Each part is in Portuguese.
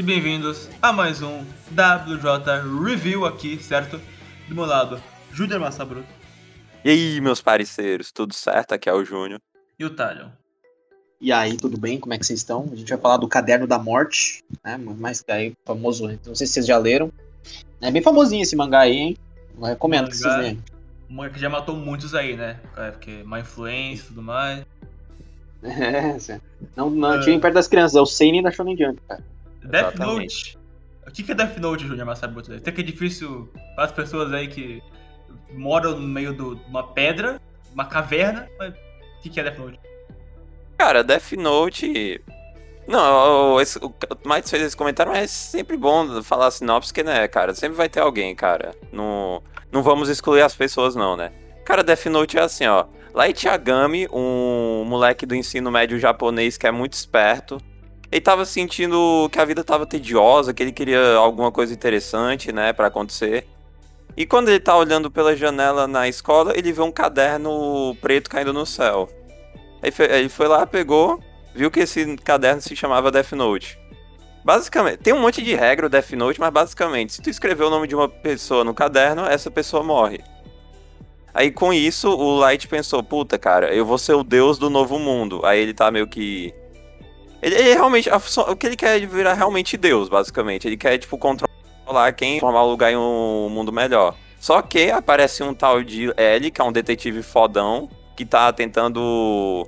e bem-vindos a mais um WJ Review aqui, certo? Do meu lado, Júnior Massabruto. E aí, meus parceiros, tudo certo? Aqui é o Júnior. E o Talion. E aí, tudo bem? Como é que vocês estão? A gente vai falar do Caderno da Morte, né? Mais que aí, famoso, não sei se vocês já leram. É bem famosinho esse mangá aí, hein? Eu recomendo que vocês leiam. Um mangá que já matou muitos aí, né? É, porque má influência e tudo mais. É, não, não uh... tirem perto das crianças, é o Seinen da Shonen Jump, cara. Death Note. O que é Death Note, Júnior Massabuto? Até que é difícil para as pessoas aí que moram no meio de uma pedra, uma caverna, mas o que é Death Note? Cara, Death Note. Não, o, o, o Mites fez esse comentário, mas é sempre bom falar sinopse, porque, né, cara, sempre vai ter alguém, cara. Não, não vamos excluir as pessoas, não, né? Cara, Death Note é assim, ó. Light Yagami, um moleque do ensino médio japonês que é muito esperto, ele tava sentindo que a vida tava tediosa, que ele queria alguma coisa interessante, né, para acontecer. E quando ele tá olhando pela janela na escola, ele vê um caderno preto caindo no céu. Aí ele foi lá, pegou, viu que esse caderno se chamava Death Note. Basicamente, tem um monte de regra o Death Note, mas basicamente, se tu escrever o nome de uma pessoa no caderno, essa pessoa morre. Aí com isso, o Light pensou, puta cara, eu vou ser o deus do novo mundo. Aí ele tá meio que ele, ele realmente. o que ele quer é virar realmente Deus, basicamente. Ele quer, tipo, controlar quem formar o lugar em um mundo melhor. Só que aparece um tal de L, que é um detetive fodão, que tá tentando.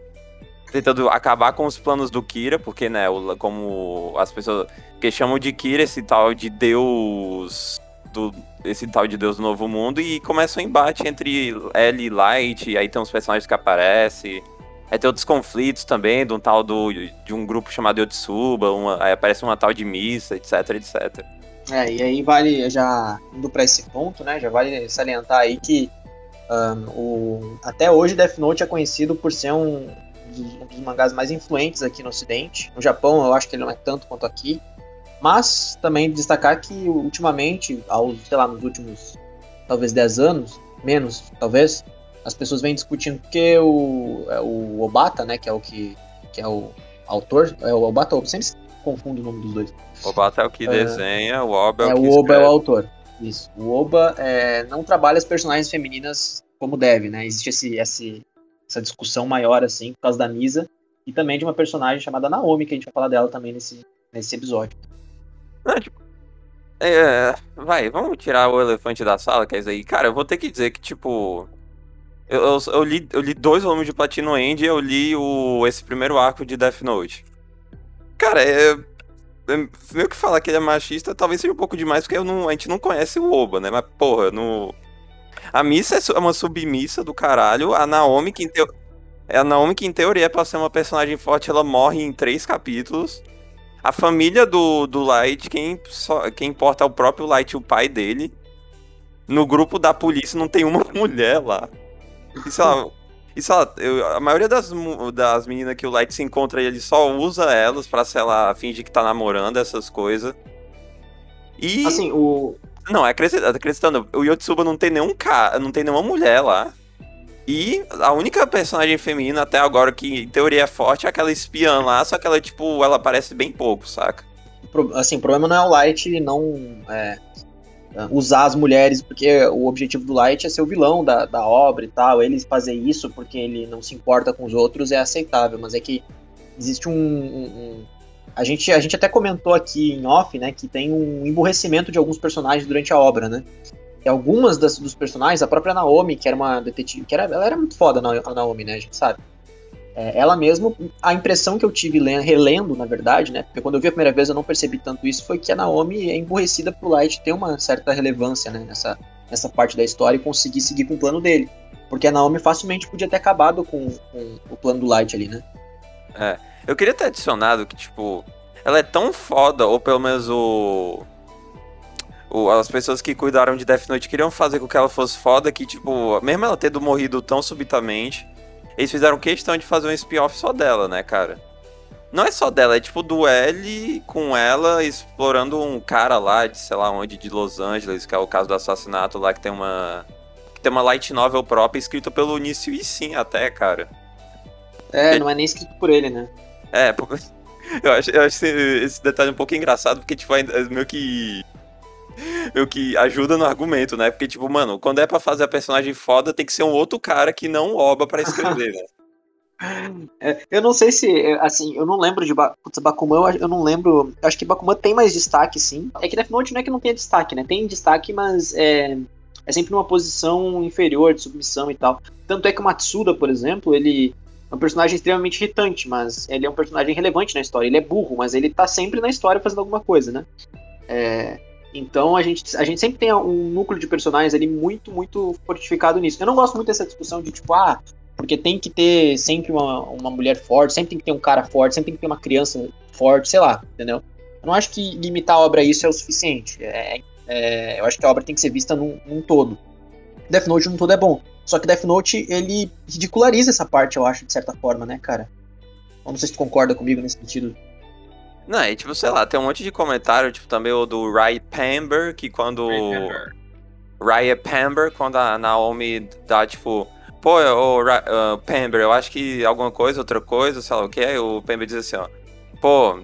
Tentando acabar com os planos do Kira, porque, né, como as pessoas. que chamam de Kira esse tal de Deus. Do, esse tal de Deus do Novo Mundo, e começa um embate entre L e Light, aí tem uns personagens que aparecem. Aí tem outros conflitos também, de um tal do, de um grupo chamado Yotsuba, uma, aí aparece uma tal de missa, etc, etc. É, e aí vale, já indo para esse ponto, né, já vale salientar aí que um, o, até hoje Death Note é conhecido por ser um dos, um dos mangás mais influentes aqui no ocidente. No Japão eu acho que ele não é tanto quanto aqui, mas também destacar que ultimamente, aos, sei lá, nos últimos talvez 10 anos, menos talvez, as pessoas vêm discutindo porque o, é o Obata, né, que é o que, que é o autor, é o Obata, eu sempre confundo o nome dos dois. Obata é o que é, desenha, o Oba é, é o que o Oba é o autor. Isso. O Oba é, não trabalha as personagens femininas como deve, né? Existe esse, esse, essa discussão maior, assim, por causa da Misa, e também de uma personagem chamada Naomi, que a gente vai falar dela também nesse, nesse episódio. Não, tipo, é, vai, vamos tirar o elefante da sala, que é isso aí. Cara, eu vou ter que dizer que, tipo, eu, eu, eu, li, eu li dois volumes de Platino End e eu li o, esse primeiro arco de Death Note. Cara, é, é, meio que falar que ele é machista talvez seja um pouco demais, porque não, a gente não conhece o Oba, né? Mas, porra, no... A missa é uma submissa do caralho. A Naomi, que em, é a Naomi, que em teoria é pra ser uma personagem forte, ela morre em três capítulos. A família do, do Light, quem, só, quem importa é o próprio Light o pai dele. No grupo da polícia não tem uma mulher lá. E sei lá, e sei lá eu, a maioria das, das meninas que o Light se encontra, ele só usa elas pra, sei lá, fingir que tá namorando, essas coisas. E. Assim, o. Não, é acrescentando, o Yotsuba não tem nenhum cara, não tem nenhuma mulher lá. E a única personagem feminina até agora que em teoria é forte é aquela espiã lá, só que ela, tipo, ela aparece bem pouco, saca? Assim, o problema não é o Light não é, usar as mulheres, porque o objetivo do Light é ser o vilão da, da obra e tal. Ele fazer isso porque ele não se importa com os outros é aceitável, mas é que existe um. um, um a, gente, a gente até comentou aqui em off, né, que tem um emburrecimento de alguns personagens durante a obra, né? E algumas das, dos personagens, a própria Naomi, que era uma detetive, que era, ela era muito foda, a Naomi, né, a gente sabe. É, ela mesmo, a impressão que eu tive lendo, relendo, na verdade, né? Porque quando eu vi a primeira vez eu não percebi tanto isso, foi que a Naomi é emburrecida pro Light ter uma certa relevância, né? Nessa, nessa parte da história e conseguir seguir com o plano dele. Porque a Naomi facilmente podia ter acabado com, com o plano do Light ali, né? É. Eu queria ter adicionado que, tipo, ela é tão foda, ou pelo menos o. o as pessoas que cuidaram de Death Note queriam fazer com que ela fosse foda, que, tipo, mesmo ela tendo morrido tão subitamente eles fizeram questão de fazer um spin-off só dela, né, cara? Não é só dela, é tipo do L com ela explorando um cara lá de sei lá onde, de Los Angeles, que é o caso do assassinato lá, que tem uma. que tem uma light novel própria escrita pelo Início e sim até, cara. É, não é nem escrito por ele, né? É, porque, Eu acho, eu acho esse, esse detalhe um pouco engraçado, porque, tipo, ainda- meio que. Meio que ajuda no argumento, né? Porque, tipo, mano, quando é pra fazer a personagem foda, tem que ser um outro cara que não oba pra escrever, né? É, eu não sei se, é, assim, eu não lembro de ba Putz, Bakuman, eu eu não lembro. eu Acho que Bakuman tem mais destaque, sim. É que Death Note não é que não tenha destaque, né? Tem destaque, mas é, é sempre numa posição inferior de submissão e tal. Tanto é que o Matsuda, por exemplo, ele é um personagem extremamente irritante, mas ele é um personagem relevante na história. Ele é burro, mas ele tá sempre na história fazendo alguma coisa, né? É, então a gente, a gente sempre tem um núcleo de personagens ali muito, muito fortificado nisso. Eu não gosto muito dessa discussão de tipo, ah, porque tem que ter sempre uma, uma mulher forte, sempre tem que ter um cara forte, sempre tem que ter uma criança forte, sei lá, entendeu? Eu não acho que limitar a obra a isso é o suficiente. É, é, eu acho que a obra tem que ser vista num, num todo. Death Note num todo é bom. Só que Death Note, ele ridiculariza essa parte, eu acho, de certa forma, né, cara? Eu não sei se tu concorda comigo nesse sentido. Não, e tipo, sei lá, tem um monte de comentário, tipo, também o do Ray Pamber, que quando. Raya Pamber, quando a Naomi dá, tipo, pô, o Ra- Pamber, eu acho que alguma coisa, outra coisa, sei lá o que, aí o Pamber diz assim, ó, pô,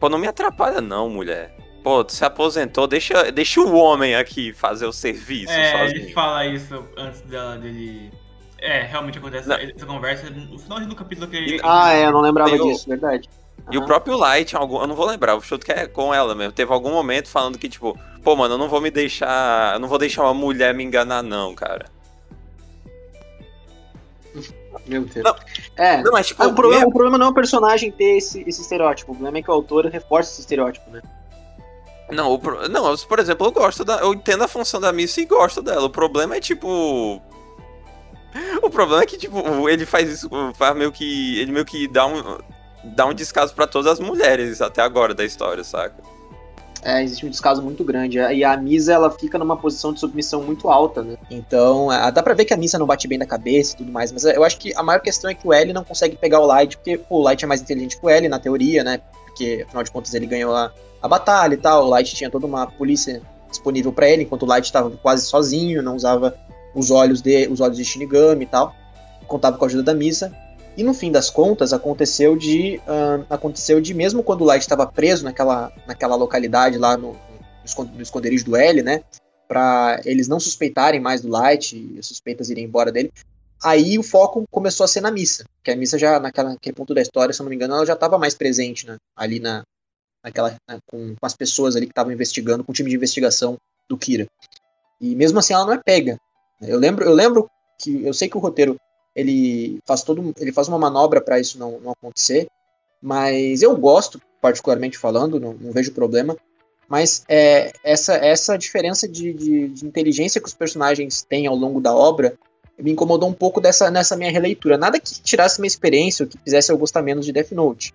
pô, não me atrapalha não, mulher. Pô, tu se aposentou, deixa, deixa o homem aqui fazer o serviço É, sozinho. ele fala isso antes dela, dele. É, realmente acontece Não. essa conversa no final do capítulo que ele. Ah, é, eu não lembrava Tem o- disso, verdade. E o próprio Light, algum, eu não vou lembrar, o chuto que é com ela mesmo. Teve algum momento falando que, tipo, pô, mano, eu não vou me deixar. Eu não vou deixar uma mulher me enganar, não, cara. Meu Deus. Não. É, Não, mas tipo, Ah, o, problema, mesmo- o problema não é o personagem ter esse, esse estereótipo. O problema é que o autor reforça esse estereótipo, né? Não, o não, eu, por exemplo, eu gosto da. Eu entendo a função da missa e gosto dela. O problema é tipo. O problema é que, tipo, ele faz isso, faz meio que. Ele meio que dá um. Dá um descaso pra todas as mulheres até agora da história, saca? É, existe um descaso muito grande. E a Misa, ela fica numa posição de submissão muito alta, né? Então, é, dá pra ver que a Misa não bate bem na cabeça e tudo mais, mas eu acho que a maior questão é que o L não consegue pegar o Light, porque pô, o Light é mais inteligente que o L, na teoria, né? Porque, afinal de contas, ele ganhou a, a batalha e tal, o Light tinha toda uma polícia disponível pra ele, enquanto o Light estava quase sozinho, não usava os olhos de os olhos de Shinigami e tal, contava com a ajuda da Misa. E no fim das contas, aconteceu de. ahn, aconteceu de, mesmo quando o Light estava preso naquela, naquela localidade lá no, no escon- no esconderijo do L, né? Pra eles não suspeitarem mais do Light e as suspeitas irem embora dele. Aí o foco começou a ser na missa. Que a missa já, naquela, naquele ponto da história, se eu não me engano, ela já estava mais presente, né? Ali na, naquela, com, com as pessoas ali que estavam investigando, com o time de investigação do Kira. E mesmo assim ela não é pega. Eu lembro, eu lembro que eu sei que o roteiro ele faz todo ele faz uma manobra para isso não, não acontecer, mas eu gosto particularmente falando, não, não vejo problema. Mas é, essa essa diferença de, de, de inteligência que os personagens têm ao longo da obra me incomodou um pouco dessa nessa minha releitura. Nada que tirasse minha experiência ou que fizesse eu gostar menos de Death Note.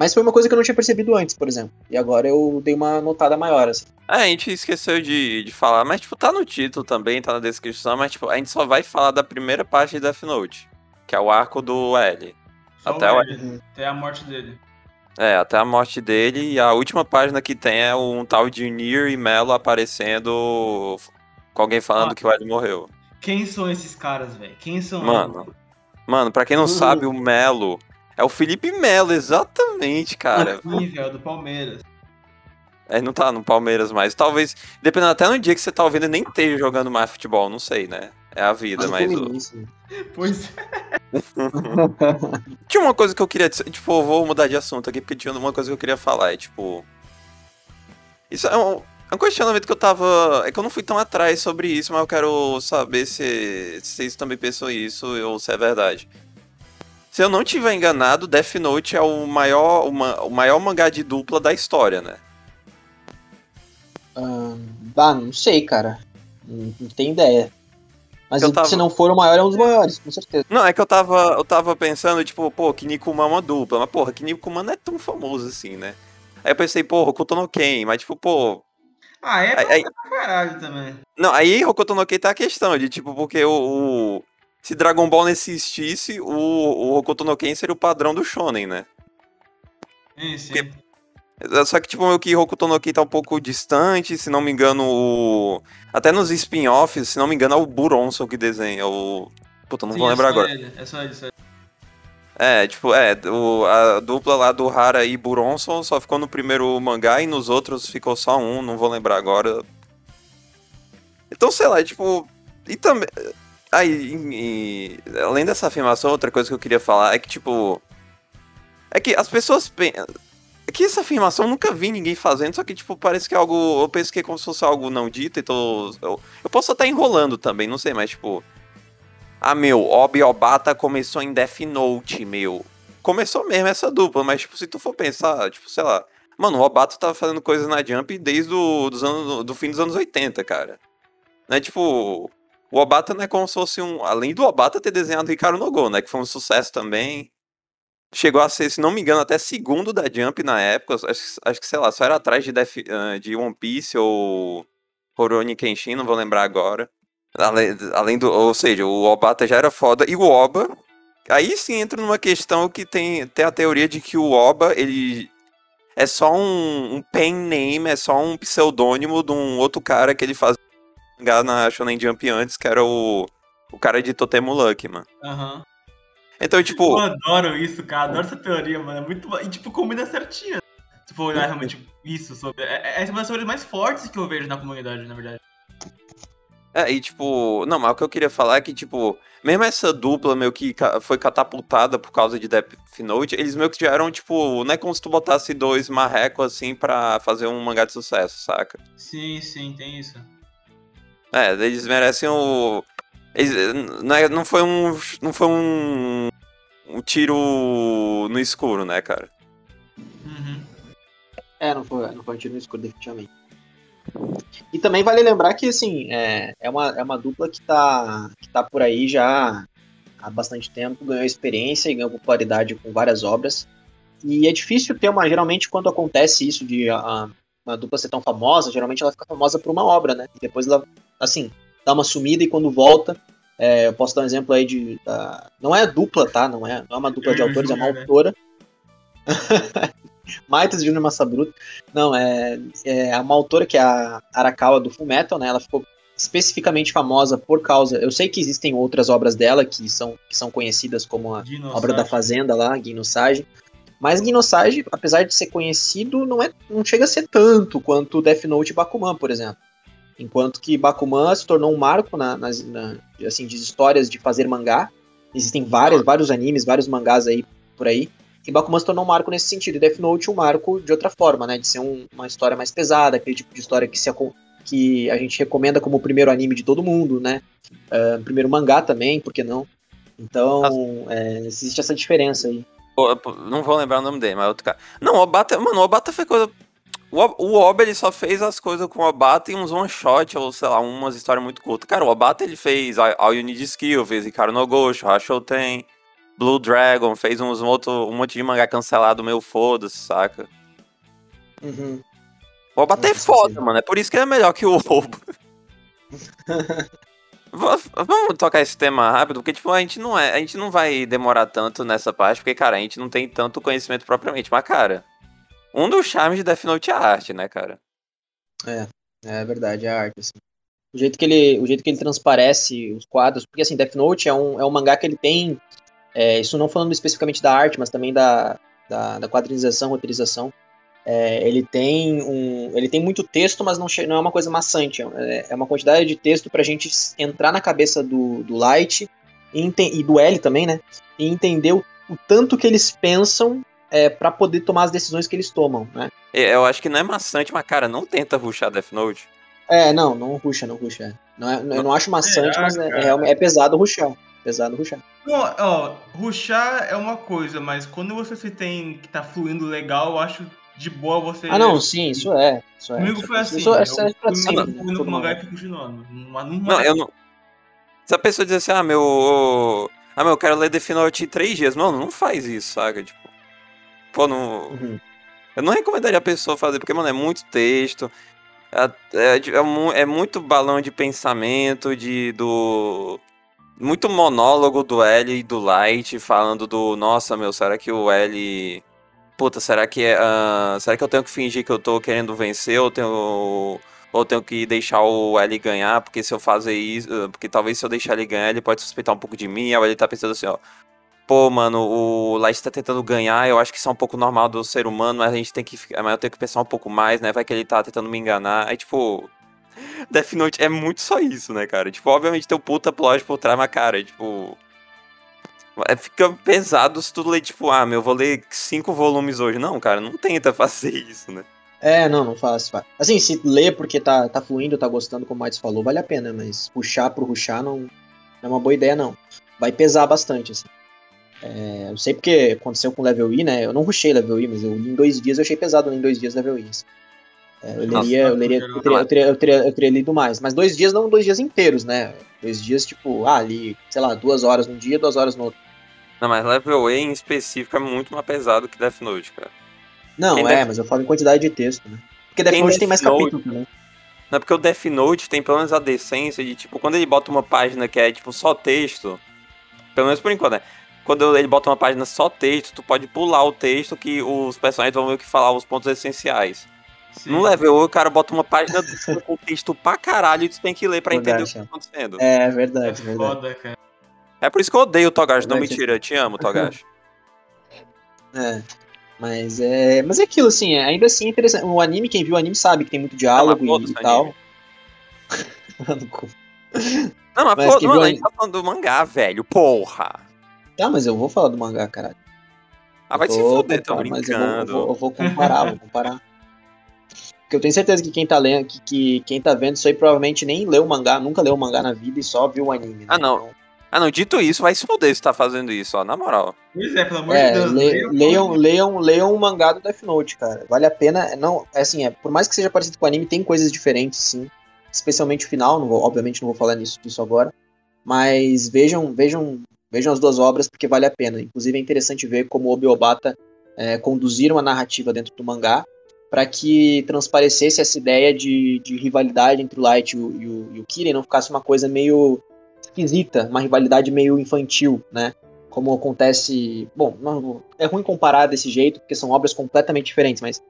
Mas foi uma coisa que eu não tinha percebido antes, por exemplo. E agora eu dei uma notada maior, assim. É, a gente esqueceu de, de falar, mas tipo, tá no título também, tá na descrição, mas tipo, a gente só vai falar da primeira parte de Death Note, que é o arco do L. Só Até o o- L, até a morte dele. É, até a morte dele, e a última página que tem é um tal de Nier e Melo aparecendo com alguém falando Ah. que o L morreu. Quem são esses caras, velho? Quem são Mano, mano, pra quem não Uhum. sabe, o Melo é o Felipe Melo, exatamente, cara. Ih, velho, do Palmeiras. É, não tá no Palmeiras mais. Talvez, dependendo até no dia que você tá ouvindo, ele nem esteja jogando mais futebol, não sei, né? É a vida, Mas mas. o-. Pois Tinha uma coisa que eu queria. dizer- Tipo, eu vou mudar de assunto aqui, porque tinha uma coisa que eu queria falar. É tipo. Isso é um, é um questionamento que eu tava. É que eu não fui tão atrás sobre isso, mas eu quero saber se, se vocês também pensam isso ou se é verdade. Se eu não tiver enganado, Death Note é o maior, uma- o maior mangá de dupla da história, né? Ah, não sei, cara. Não, não tenho ideia. Mas Eu tava- se não for o maior, é um dos maiores, com certeza. Não, é que eu tava, eu tava pensando, tipo, pô, Kinnikuman é uma dupla, mas porra, Kinnikuman não é tão famoso assim, né? Aí eu pensei, pô, Hokuto no Ken, mas tipo, pô, Ah, é Aí- aí- pra caralho também. Não, aí Hokuto no Ken tá a questão de, tipo, porque o, o- se Dragon Ball não existisse, o, o Hokuto no Ken seria o padrão do shonen, né? Sim, sim. Porque- Só que, tipo, meio que Hokuto no Ken tá um pouco distante, se não me engano, o... Até nos spin-offs, se não me engano, é o Buronson que desenha, o... Puta, não Sim, vou é lembrar só agora. ele, É só ele, só ele. É, tipo, é, o, a dupla lá do Hara e Buronson só ficou no primeiro mangá e nos outros ficou só um, não vou lembrar agora. Então, sei lá, tipo. E também. Aí, e, além dessa afirmação, outra coisa que eu queria falar é que, tipo. É que as pessoas. É que essa afirmação eu nunca vi ninguém fazendo, só que, tipo, parece que é algo. Eu penso que é como se fosse algo não dito, então. Eu, eu posso estar enrolando também, não sei, mas, tipo. Ah, meu, Obi Obata começou em Death Note, meu. Começou mesmo essa dupla, mas, tipo, se tu for pensar, tipo, sei lá. Mano, o Obata tava fazendo coisas na Jump desde o dos anos, do fim dos anos 80, cara. Né, tipo, o Obata não é como se fosse um. Além do Obata ter desenhado Ricardo Nogô, né? Que foi um sucesso também. Chegou a ser, se não me engano, até segundo da Jump na época. Acho, acho que, sei lá, só era atrás de, Def, de One Piece ou Rurouni Kenshin, não vou lembrar agora. Além, além do. Ou seja, o Obata já era foda. E o Oba. Aí sim entra numa questão que tem, tem a teoria de que o Oba, ele. É só um, um pen name, é só um pseudônimo de um outro cara que ele faz na Shonen Jump antes, que era o, o cara de Totemo Luck, mano. Aham. Uhum. Então, tipo. Eu adoro isso, cara. Adoro essa teoria, mano. É muito. E, tipo, combina certinho. Se for olhar realmente isso sobre. É, é uma das teorias mais fortes que eu vejo na comunidade, na verdade. É, e tipo. Não, mas o que eu queria falar é que, tipo. Mesmo essa dupla meio que foi catapultada por causa de Death Note, eles meio que já eram, tipo, não é como se tu botasse dois marrecos assim pra fazer um mangá de sucesso, saca? Sim, sim, tem isso. É, eles merecem o. Eles, não, é, não foi um. Não foi um. Um tiro no escuro, né, cara? Uhum. É, não foi, não foi um tiro no escuro, definitivamente. E também vale lembrar que, assim, é, é, uma, é uma dupla que tá, que tá por aí já há bastante tempo, ganhou experiência e ganhou popularidade com várias obras. E é difícil ter uma. Geralmente, quando acontece isso de a, uma dupla ser tão famosa, geralmente ela fica famosa por uma obra, né? E depois ela assim, dá uma sumida e quando volta. É, eu posso dar um exemplo aí de. Da... Não é dupla, tá? Não é, não é uma dupla de autores, é uma né? autora. Maitas Junior Massa Bruta. Não, é, é uma autora que é a Arakawa do Fullmetal, né? Ela ficou especificamente famosa por causa. Eu sei que existem outras obras dela que são, que são conhecidas como a obra da Fazenda lá, Guinosage. Mas Guinosage, apesar de ser conhecido, não, é, não chega a ser tanto quanto Death Note e Bakuman, por exemplo. Enquanto que Bakuman se tornou um marco na, nas, na, assim, de histórias de fazer mangá. Existem vários, vários animes, vários mangás aí por aí. E Bakuman se tornou um marco nesse sentido. E Death Note um marco de outra forma, né? De ser um, uma história mais pesada, aquele tipo de história que, se, que a gente recomenda como o primeiro anime de todo mundo, né? Uh, primeiro mangá também, por que não? Então, é, existe essa diferença aí. Não vou lembrar o nome dele, mas outro cara. Não, o Obata, mano, o Obata foi coisa o, Oba, ele só fez as coisas com o Obata em uns one shot, ou sei lá, umas histórias muito curtas. Cara, o Obata ele fez All You Need Skill, fez Ricardo no Ghost, Hashoten, Blue Dragon, fez uns outro, um monte de mangá cancelado meu foda-se, saca? Uhum. O Obata é foda, sim. mano. É por isso que ele é melhor que o Oba. Vamos tocar esse tema rápido, porque tipo, a gente não é, a gente não vai demorar tanto nessa parte, porque cara, a gente não tem tanto conhecimento propriamente, mas cara, um dos charmes de Death Note é a arte, né, cara? É, é verdade, é a arte, assim. O jeito que ele, o jeito que ele transparece os quadros, porque assim, Death Note é um, é um mangá que ele tem, é, isso não falando especificamente da arte, mas também da, da, da quadrinização, roteirização, é, ele tem um, ele tem muito texto, mas não, não é uma coisa maçante, é, é uma quantidade de texto pra gente entrar na cabeça do, do Light e, e do L também, né, e entender o, o tanto que eles pensam é, para poder tomar as decisões que eles tomam, né? É, eu acho que não é maçante, mas, cara, não tenta ruxar Death Note. É, não, não ruxa, não ruxa. Não é, não, eu não acho maçante, é, mas é, é, é, pesado ruxar. Pesado ruxar. Não, ó, ruxar é uma coisa, mas quando você se tem que tá fluindo legal, eu acho de boa você. Ah, não, sim, isso é. Isso é. Comigo foi assim. Isso, isso é pra sempre. Fluindo com o mangá e continuando. Não, não, eu não. Se a pessoa diz assim, ah, meu. Ah, meu, eu quero ler Death Note em três dias. Mano, não faz isso, saca? Tipo. Pô, não. Uhum. Eu não recomendaria a pessoa fazer, porque, mano, é muito texto. É, é, é, é muito balão de pensamento, de do. Muito monólogo do L e do Light falando do. Nossa, meu, será que o L. Puta, será que. Uh, será que eu tenho que fingir que eu tô querendo vencer ou tenho. Ou tenho que deixar o L ganhar, porque se eu fazer isso. Porque talvez se eu deixar ele ganhar, ele pode suspeitar um pouco de mim. Aí ele tá pensando assim, ó pô, mano, o Light tá tentando ganhar, eu acho que isso é um pouco normal do ser humano, mas a gente tem que, mas eu tenho que pensar um pouco mais, né? Vai que ele tá tentando me enganar. Aí, tipo, Death Note é muito só isso, né, cara? Tipo, obviamente tem o puta plot por trás, mas, cara, tipo. É, fica pesado se tu ler, tipo, ah, meu, vou ler cinco volumes hoje. Não, cara, não tenta fazer isso, né? É, não, não faço. Assim, se ler porque tá, tá fluindo, tá gostando, como o Matos falou, vale a pena, mas puxar pro ruxar não, não é uma boa ideia, não. Vai pesar bastante, assim. É, eu sei porque aconteceu com Level E, né? Eu não rushei Level E, mas eu li em dois dias, eu achei pesado em dois dias Level E. Assim. É, eu, leria, eu, leria eu, teria, eu, teria, eu, teria, eu teria lido mais. Mas dois dias não dois dias inteiros, né? Dois dias, tipo, ah, ali, sei lá, duas horas num dia, duas horas no outro. Não, mas Level E em específico é muito mais pesado que Death Note, cara. Não, Quem é, Death... mas eu falo em quantidade de texto, né? Porque Death Quem Note Death tem mais Note... capítulo também. Não, é porque o Death Note tem pelo menos a decência de, tipo, quando ele bota uma página que é, tipo, só texto, pelo menos por enquanto, né? Quando ele bota uma página só texto, tu pode pular o texto que os personagens vão ver que falar os pontos essenciais. Sim. No level o cara bota uma página com texto pra caralho e tu tem que ler pra entender o que tá acontecendo. É, verdade, é verdade. Foda, cara. É por isso que eu odeio o Togashi, não mentira, eu te amo, Togashi. é. Mas é. Mas é aquilo, assim, é, ainda assim é interessante. O anime, quem viu o anime sabe que tem muito diálogo ah, e, e tal. não, mas, mas pô, mano, a gente tá falando do mangá, velho. Porra! Tá, mas eu vou falar do mangá, caralho. Ah, vai se fuder, tô brincando. Eu vou, eu, vou, eu vou, comparar, vou comparar. Porque eu tenho certeza que quem tá lendo, que, que, quem tá vendo isso aí provavelmente nem leu o mangá, nunca leu o mangá na vida e só viu o anime. Né? Ah, não. Ah, não, dito isso, vai se fuder se tá fazendo isso, ó, na moral. Pois é, pelo amor é, de Deus. Le, leiam, leiam, leiam o mangá do Death Note, cara. Vale a pena. Não, é assim, é, por mais que seja parecido com o anime, tem coisas diferentes, sim. Especialmente o final, não vou, obviamente não vou falar nisso, disso agora. Mas vejam, vejam, vejam as duas obras porque vale a pena. Inclusive é interessante ver como o Obiobata é, conduziram a narrativa dentro do mangá para que transparecesse essa ideia de, de rivalidade entre o Light e o, e, o, e o Kirin, não ficasse uma coisa meio esquisita, uma rivalidade meio infantil, né? Como acontece. Bom, não, é ruim comparar desse jeito, porque são obras completamente diferentes, mas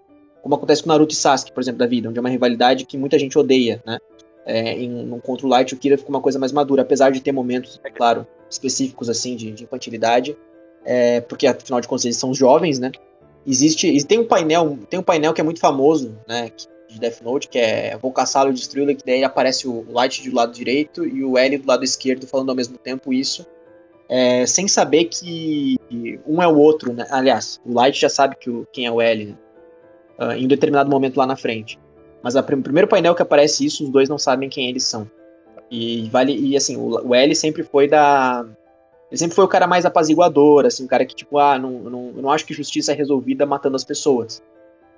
como acontece com Naruto e Sasuke, por exemplo, da vida, onde é uma rivalidade que muita gente odeia, né? É, em, no contra o Light, o Kira fica uma coisa mais madura, apesar de ter momentos, é claro, específicos assim de, de infantilidade, é, porque afinal de contas eles são jovens, né? Existe, e tem um painel, tem um painel que é muito famoso, né, de Death Note, que é Vou caçá-lo e destruí-lo, que daí aparece o Light do lado direito e o L do lado esquerdo falando ao mesmo tempo isso, é, sem saber que um é o outro, né? Aliás, o Light já sabe que o, quem é o L, né? uh, em determinado momento lá na frente. Mas o primeiro painel que aparece isso, os dois não sabem quem eles são. E vale e assim, o, o L sempre foi da ele sempre foi o cara mais apaziguador, assim, o cara que, tipo, ah, não, não, não acho que justiça é resolvida matando as pessoas.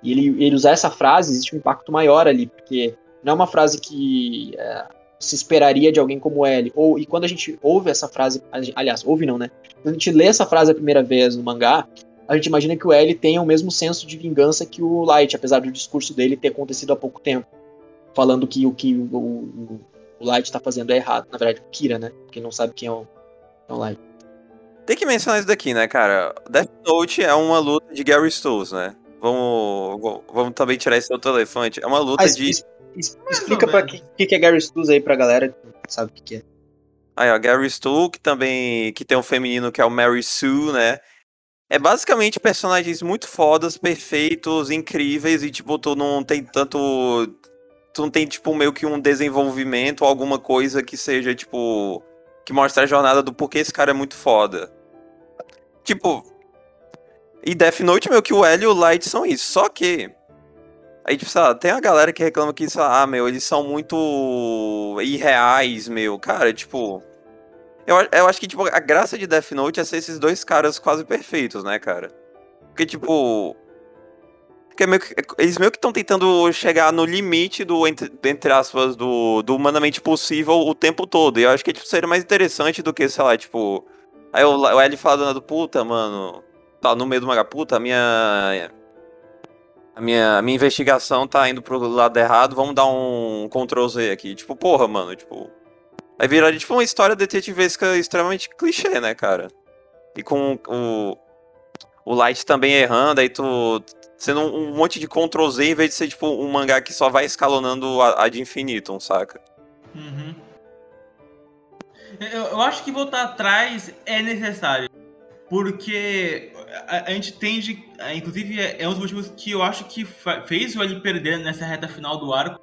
E ele, ele usar essa frase, existe um impacto maior ali, porque não é uma frase que é, se esperaria de alguém como ele. Ou, e quando a gente ouve essa frase, aliás, ouve não, né? Quando a gente lê essa frase a primeira vez no mangá, a gente imagina que o L tenha o mesmo senso de vingança que o Light, apesar do discurso dele ter acontecido há pouco tempo. Falando que o que o, o, o Light tá fazendo é errado. Na verdade, o Kira, né? Quem não sabe quem é o, online. Tem que mencionar isso daqui, né, cara? Death Note é uma luta de Gary Stolz, né? Vamos, vamos também tirar esse outro elefante. É uma luta ah, de. explica pra que, que é Gary Stolz aí pra galera que sabe o que é. Aí, ó, Gary Stu, que também que tem um feminino que é o Mary Sue, né? É basicamente personagens muito fodas, perfeitos, incríveis, e tipo, tu não tem tanto. Tu não tem, tipo, meio que um desenvolvimento, alguma coisa que seja, tipo que mostra a jornada do porquê esse cara é muito foda. Tipo. E Death Note, meu, que o L e o Light são isso. Só que. Aí, tipo, sabe, tem a galera que reclama que, sei lá, ah, meu, eles são muito irreais, meu. Cara, tipo. Eu, eu acho que, tipo, a graça de Death Note é ser esses dois caras quase perfeitos, né, cara? Porque, tipo. Porque meio que, eles meio que estão tentando chegar no limite do, entre, entre aspas, do, do humanamente possível o tempo todo. E eu acho que tipo, seria mais interessante do que, sei lá, tipo. Aí o, o L fala do puta, mano. Tá no meio de uma puta, a minha. A minha, a minha investigação tá indo pro lado errado, vamos dar um Ctrl Z aqui. Tipo, porra, mano, tipo. Aí viraria tipo uma história detetivesca extremamente clichê, né, cara? E com o, o Light também errando, aí tu sendo um, um monte de Ctrl Z em vez de ser tipo um mangá que só vai escalonando a, a de infinitum, saca? Uhum. Eu, eu, acho que voltar atrás é necessário. porque a, a gente tende, inclusive é, é um dos motivos que eu acho que fez o ele perder nessa reta final do arco,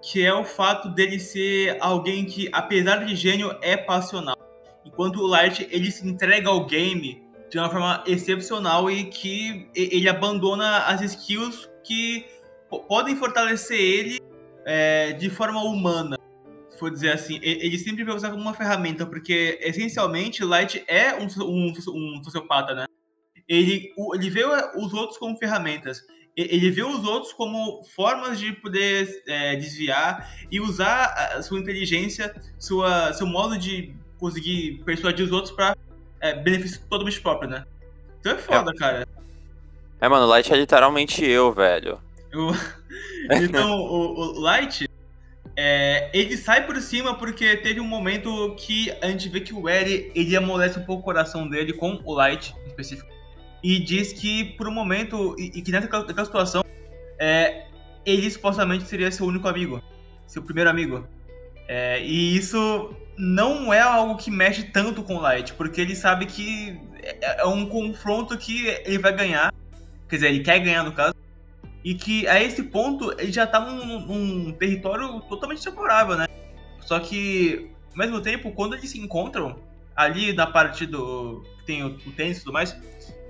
que é o fato dele ser alguém que, apesar de gênio, é passional. Enquanto o Light, ele se entrega ao game de uma forma excepcional e que ele abandona as skills que podem fortalecer ele é, de forma humana, se for dizer assim. Ele sempre vai usar como uma ferramenta, porque essencialmente Light é um, um, um sociopata, né? Ele, ele vê os outros como ferramentas ele vê os outros como formas de poder é, desviar e usar sua inteligência, sua, seu modo de conseguir persuadir os outros para é, benefício totalmente próprio, né? Então é foda, é. cara. É, mano, o Light é literalmente eu, velho. Eu... então, o, o, Light, é, ele sai por cima porque teve um momento que a gente vê que o Eri, ele amolece um pouco o coração dele com o Light, em específico e diz que por um momento, e, e que nessa situação, é, ele supostamente seria seu único amigo, seu primeiro amigo. É, e isso não é algo que mexe tanto com o Light, porque ele sabe que é, é um confronto que ele vai ganhar, quer dizer, ele quer ganhar no caso, e que a esse ponto ele já tá num, num território totalmente favorável, né? Só que, ao mesmo tempo, quando eles se encontram, ali na parte do. tem o, o tênis e tudo mais,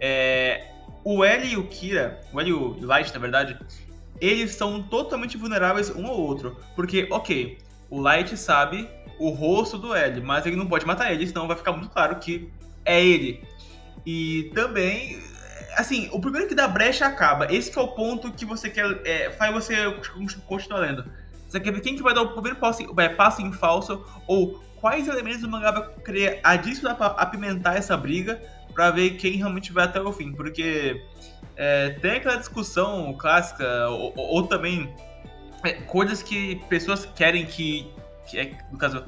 é, o L e o Kira, o L e o Light, na verdade, eles são totalmente vulneráveis um ao outro. Porque, ok, o Light sabe o rosto do L, mas ele não pode matar ele, senão vai ficar muito claro que é ele. E também, assim, o primeiro que dá brecha acaba. Esse é o ponto que você quer. É, faz você continuar lendo. Você quer ver quem que vai dar o primeiro passo, é, passo em falso, ou quais elementos do mangá vai querer adicionar para apimentar essa briga para ver quem realmente vai até o fim, porque é, tem aquela discussão clássica, ou, ou também é, coisas que pessoas querem que, que é, no caso,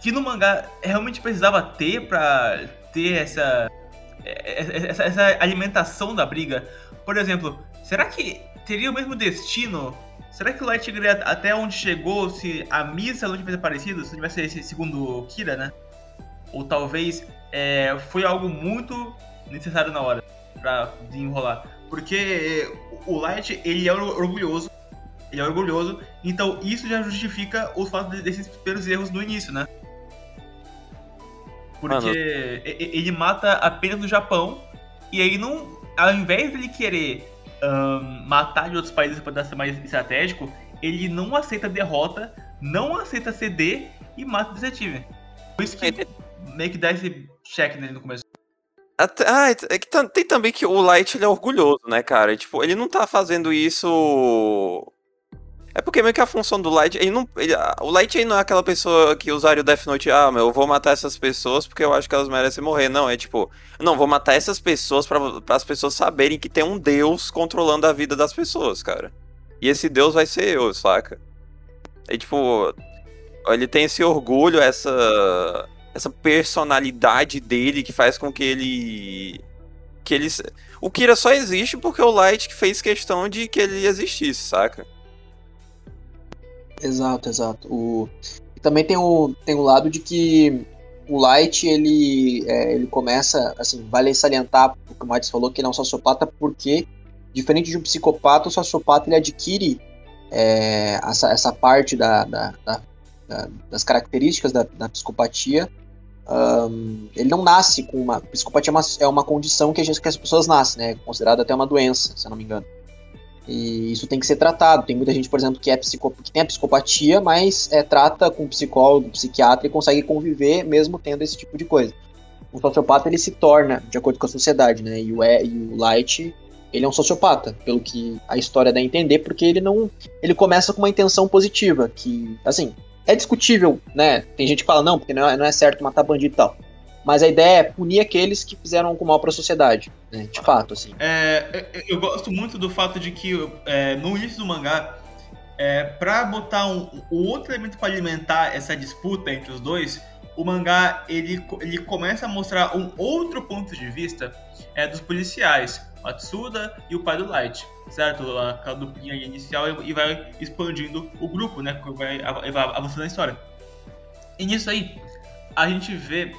que no mangá realmente precisava ter para ter essa, essa, essa alimentação da briga. Por exemplo, será que teria o mesmo destino Será que o Light chegaria até onde chegou se a Misa não tivesse aparecido? Se tivesse esse segundo Kira, né? Ou talvez é, foi algo muito necessário na hora pra desenrolar. Porque o Light, ele é orgulhoso. Ele é orgulhoso. Então isso já justifica o fato desses primeiros erros no início, né? Porque Mano. ele mata apenas no Japão. E aí não. Ao invés de ele querer um, matar de outros países para ser mais estratégico, ele não aceita derrota, não aceita ceder e mata o detetive. Por isso que meio que dá esse check nele no começo. Até, ah, é que tem também que o Light ele é orgulhoso, né, cara? Tipo, ele não tá fazendo isso. É porque meio que a função do Light, ele não, ele, o Light aí não é aquela pessoa que usaria o Death Note, ah, meu, eu vou matar essas pessoas porque eu acho que elas merecem morrer. Não, é tipo, não, vou matar essas pessoas para as pessoas saberem que tem um Deus controlando a vida das pessoas, cara. E esse Deus vai ser eu, saca? É tipo, ele tem esse orgulho, essa essa personalidade dele que faz com que ele que ele o Kira só existe porque o Light fez questão de que ele existisse, saca? Exato, exato. O também tem o tem o lado de que o Light ele é, ele começa assim vale salientar o que o Matos falou que ele é um sociopata porque diferente de um psicopata o sociopata ele adquire é, essa, essa parte da, da, da, das características da, da psicopatia um, ele não nasce com uma. Psicopatia é uma, é uma condição que, a gente, que as pessoas nascem, né? Considerada até uma doença, se eu não me engano. E isso tem que ser tratado. Tem muita gente, por exemplo, que, é psico, que tem a psicopatia, mas é, trata com psicólogo, psiquiatra e consegue conviver mesmo tendo esse tipo de coisa. O sociopata ele se torna, de acordo com a sociedade, né? E o, e, e o Light, ele é um sociopata, pelo que a história dá a entender, porque ele não. Ele começa com uma intenção positiva, que, assim, é discutível, né? Tem gente que fala, não, porque não é, não é certo matar bandido e tal. Mas a ideia é punir aqueles que fizeram algo mal para a sociedade, né? De fato, assim. É, é, eu gosto muito do fato de que é, no início do mangá, é, para botar um, um outro elemento para alimentar essa disputa entre os dois, o mangá ele, ele começa a mostrar um outro ponto de vista é, dos policiais, Matsuda e o pai do Light certo? Aquela duplinha inicial e vai expandindo o grupo, né? Vai avançando a história. E nisso aí, a gente vê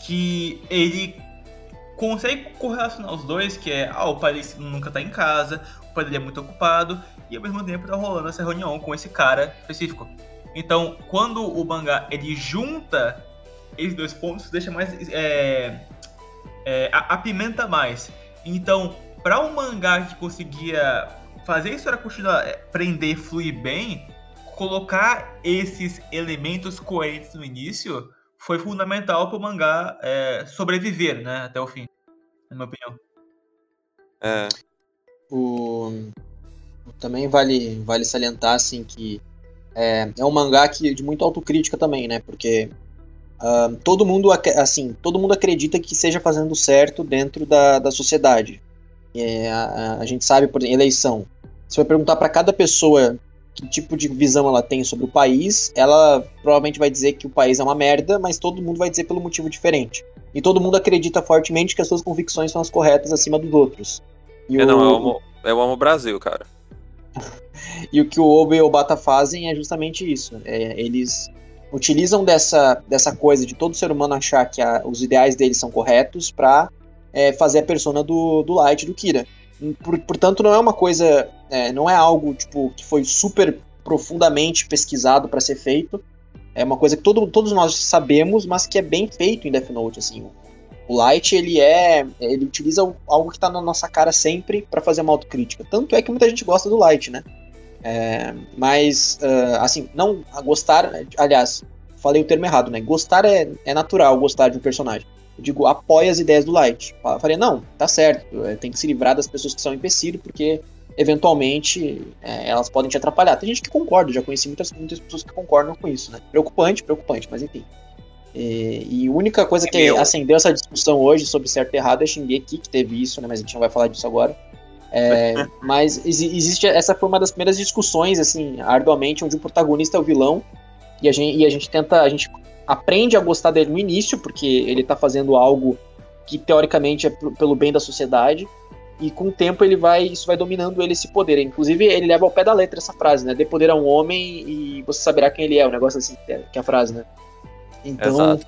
que ele consegue correlacionar os dois, que é, ah, o pai nunca tá em casa, o pai dele é muito ocupado, e ao mesmo tempo tá rolando essa reunião com esse cara específico. Então, quando o mangá ele junta esses dois pontos, deixa mais. É, é, apimenta mais. Então, para um mangá que conseguia fazer a história continuar, é, prender, fluir bem, colocar esses elementos coerentes no início foi fundamental para o mangá é, sobreviver, né, até o fim, na minha opinião. É. O... Também vale, vale salientar assim que é, é um mangá que, de muita autocrítica também, né? Porque uh, todo mundo assim, todo mundo acredita que seja fazendo certo dentro da, da sociedade. É, a, a, gente sabe, por exemplo, eleição. Se vai perguntar para cada pessoa que tipo de visão ela tem sobre o país, ela provavelmente vai dizer que o país é uma merda, mas todo mundo vai dizer pelo motivo diferente. E todo mundo acredita fortemente que as suas convicções são as corretas acima dos outros. E é, o... não, eu amo, eu amo o Brasil, cara. e o que o Oba e o Obata fazem é justamente isso. É, eles utilizam dessa, dessa coisa de todo ser humano achar que a, os ideais deles são corretos para é, fazer a persona do, do Light do Kira. Por, portanto, não é uma coisa, é, não é algo tipo que foi super profundamente pesquisado para ser feito. É uma coisa que todo, todos nós sabemos, mas que é bem feito em Death Note. Assim, o Light ele é, ele utiliza algo que está na nossa cara sempre para fazer uma autocrítica. Tanto é que muita gente gosta do Light, né? É, mas, uh, assim, não gostar. Aliás, falei o termo errado, né? Gostar é, é natural gostar de um personagem. Eu digo, apoia as ideias do Light. Eu falei, não, tá certo, é, tem que se livrar das pessoas que são empecilho, porque eventualmente é, elas podem te atrapalhar. Tem gente que concorda, já conheci muitas, muitas pessoas que concordam com isso, né? Preocupante, preocupante, mas enfim. E, e a única coisa que é acendeu essa discussão hoje sobre certo e errado é Shingeki, que teve isso, né? Mas a gente não vai falar disso agora. É, mas existe essa foi uma das primeiras discussões assim arduamente onde o protagonista é o vilão e a gente, e a gente tenta a gente aprende a gostar dele no início porque ele tá fazendo algo que teoricamente é pelo bem da sociedade e com o tempo ele vai isso vai dominando ele esse poder inclusive ele leva ao pé da letra essa frase né dê poder a um homem e você saberá quem ele é o um negócio assim que é a frase né então Exato.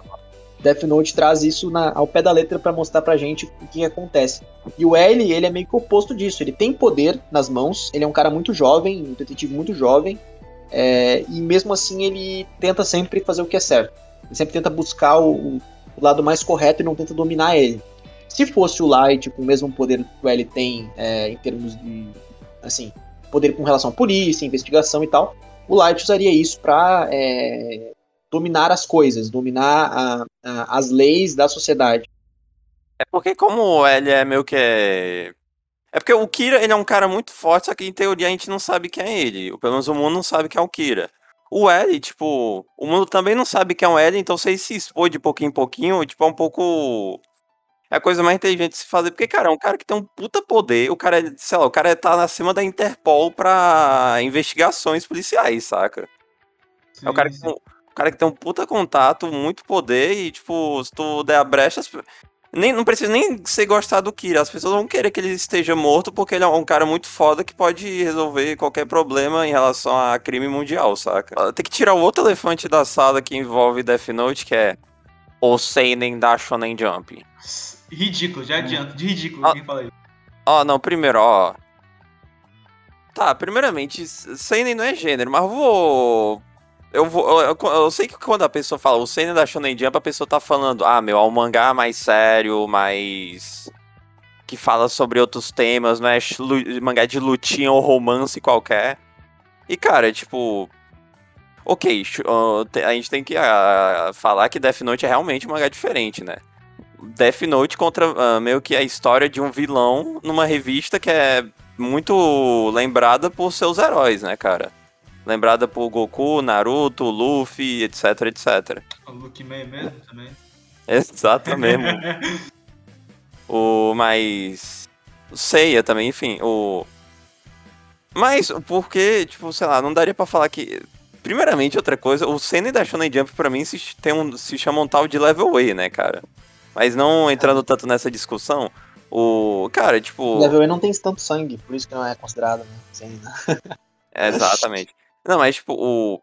Death Note traz isso na, ao pé da letra para mostrar pra gente o que acontece. E o L, ele é meio que o oposto disso. Ele tem poder nas mãos, ele é um cara muito jovem, um detetive muito jovem, é, e mesmo assim ele tenta sempre fazer o que é certo. Ele sempre tenta buscar o, o lado mais correto e não tenta dominar ele. Se fosse o Light com o mesmo poder que o L tem é, em termos de, assim, poder com relação à polícia, investigação e tal, o Light usaria isso para é, dominar as coisas, dominar a, a, as leis da sociedade. É porque como ele é meio que é... é... porque o Kira, ele é um cara muito forte, só que em teoria a gente não sabe quem é ele. Pelo menos o mundo não sabe quem é o Kira. O L, tipo, o mundo também não sabe quem é o L, então se ele se expor de pouquinho em pouquinho, tipo, é um pouco... É a coisa mais inteligente de se fazer, porque, cara, é um cara que tem um puta poder, o cara, é, sei lá, o cara tá acima da Interpol pra investigações policiais, saca? Sim, é o cara que tem cara que tem um puta contato, muito poder e, tipo, se tu der a brecha, nem, não precisa nem ser gostar do Kira. As pessoas vão querer que ele esteja morto porque ele é um cara muito foda que pode resolver qualquer problema em relação a crime mundial, saca? Tem que tirar o outro elefante da sala que envolve Death Note, que é o Seinen da Shonen Jump. Ridículo, já adianto. De ridículo, ah, quem fala isso. Ó, não, primeiro, ó. Tá, primeiramente, Seinen não é gênero, mas vou eu, vou, eu, eu, sei que quando a pessoa fala o Senna da Shonen Jump, a pessoa tá falando, ah, meu, é um mangá mais sério, mais. que fala sobre outros temas, não é mangá de lutinha ou romance qualquer. E, cara, tipo. Ok, a gente tem que uh, falar que Death Note é realmente um mangá diferente, né? Death Note contra uh, meio que a história de um vilão numa revista que é muito lembrada por seus heróis, né, cara? Lembrada por Goku, Naruto, Luffy, etc, etc. O Luke May mesmo também. Exato mesmo. o mais Seiya também, enfim, o mas porque, tipo, sei lá, não daria para falar que primeiramente outra coisa, o Senna da Shonen Jump para mim se tem um se chama um tal de level way, né, cara? Mas não entrando tanto nessa discussão, o cara, tipo, level way não tem tanto sangue, por isso que não é considerado, né, Senna. Exatamente. Não, mas tipo, o.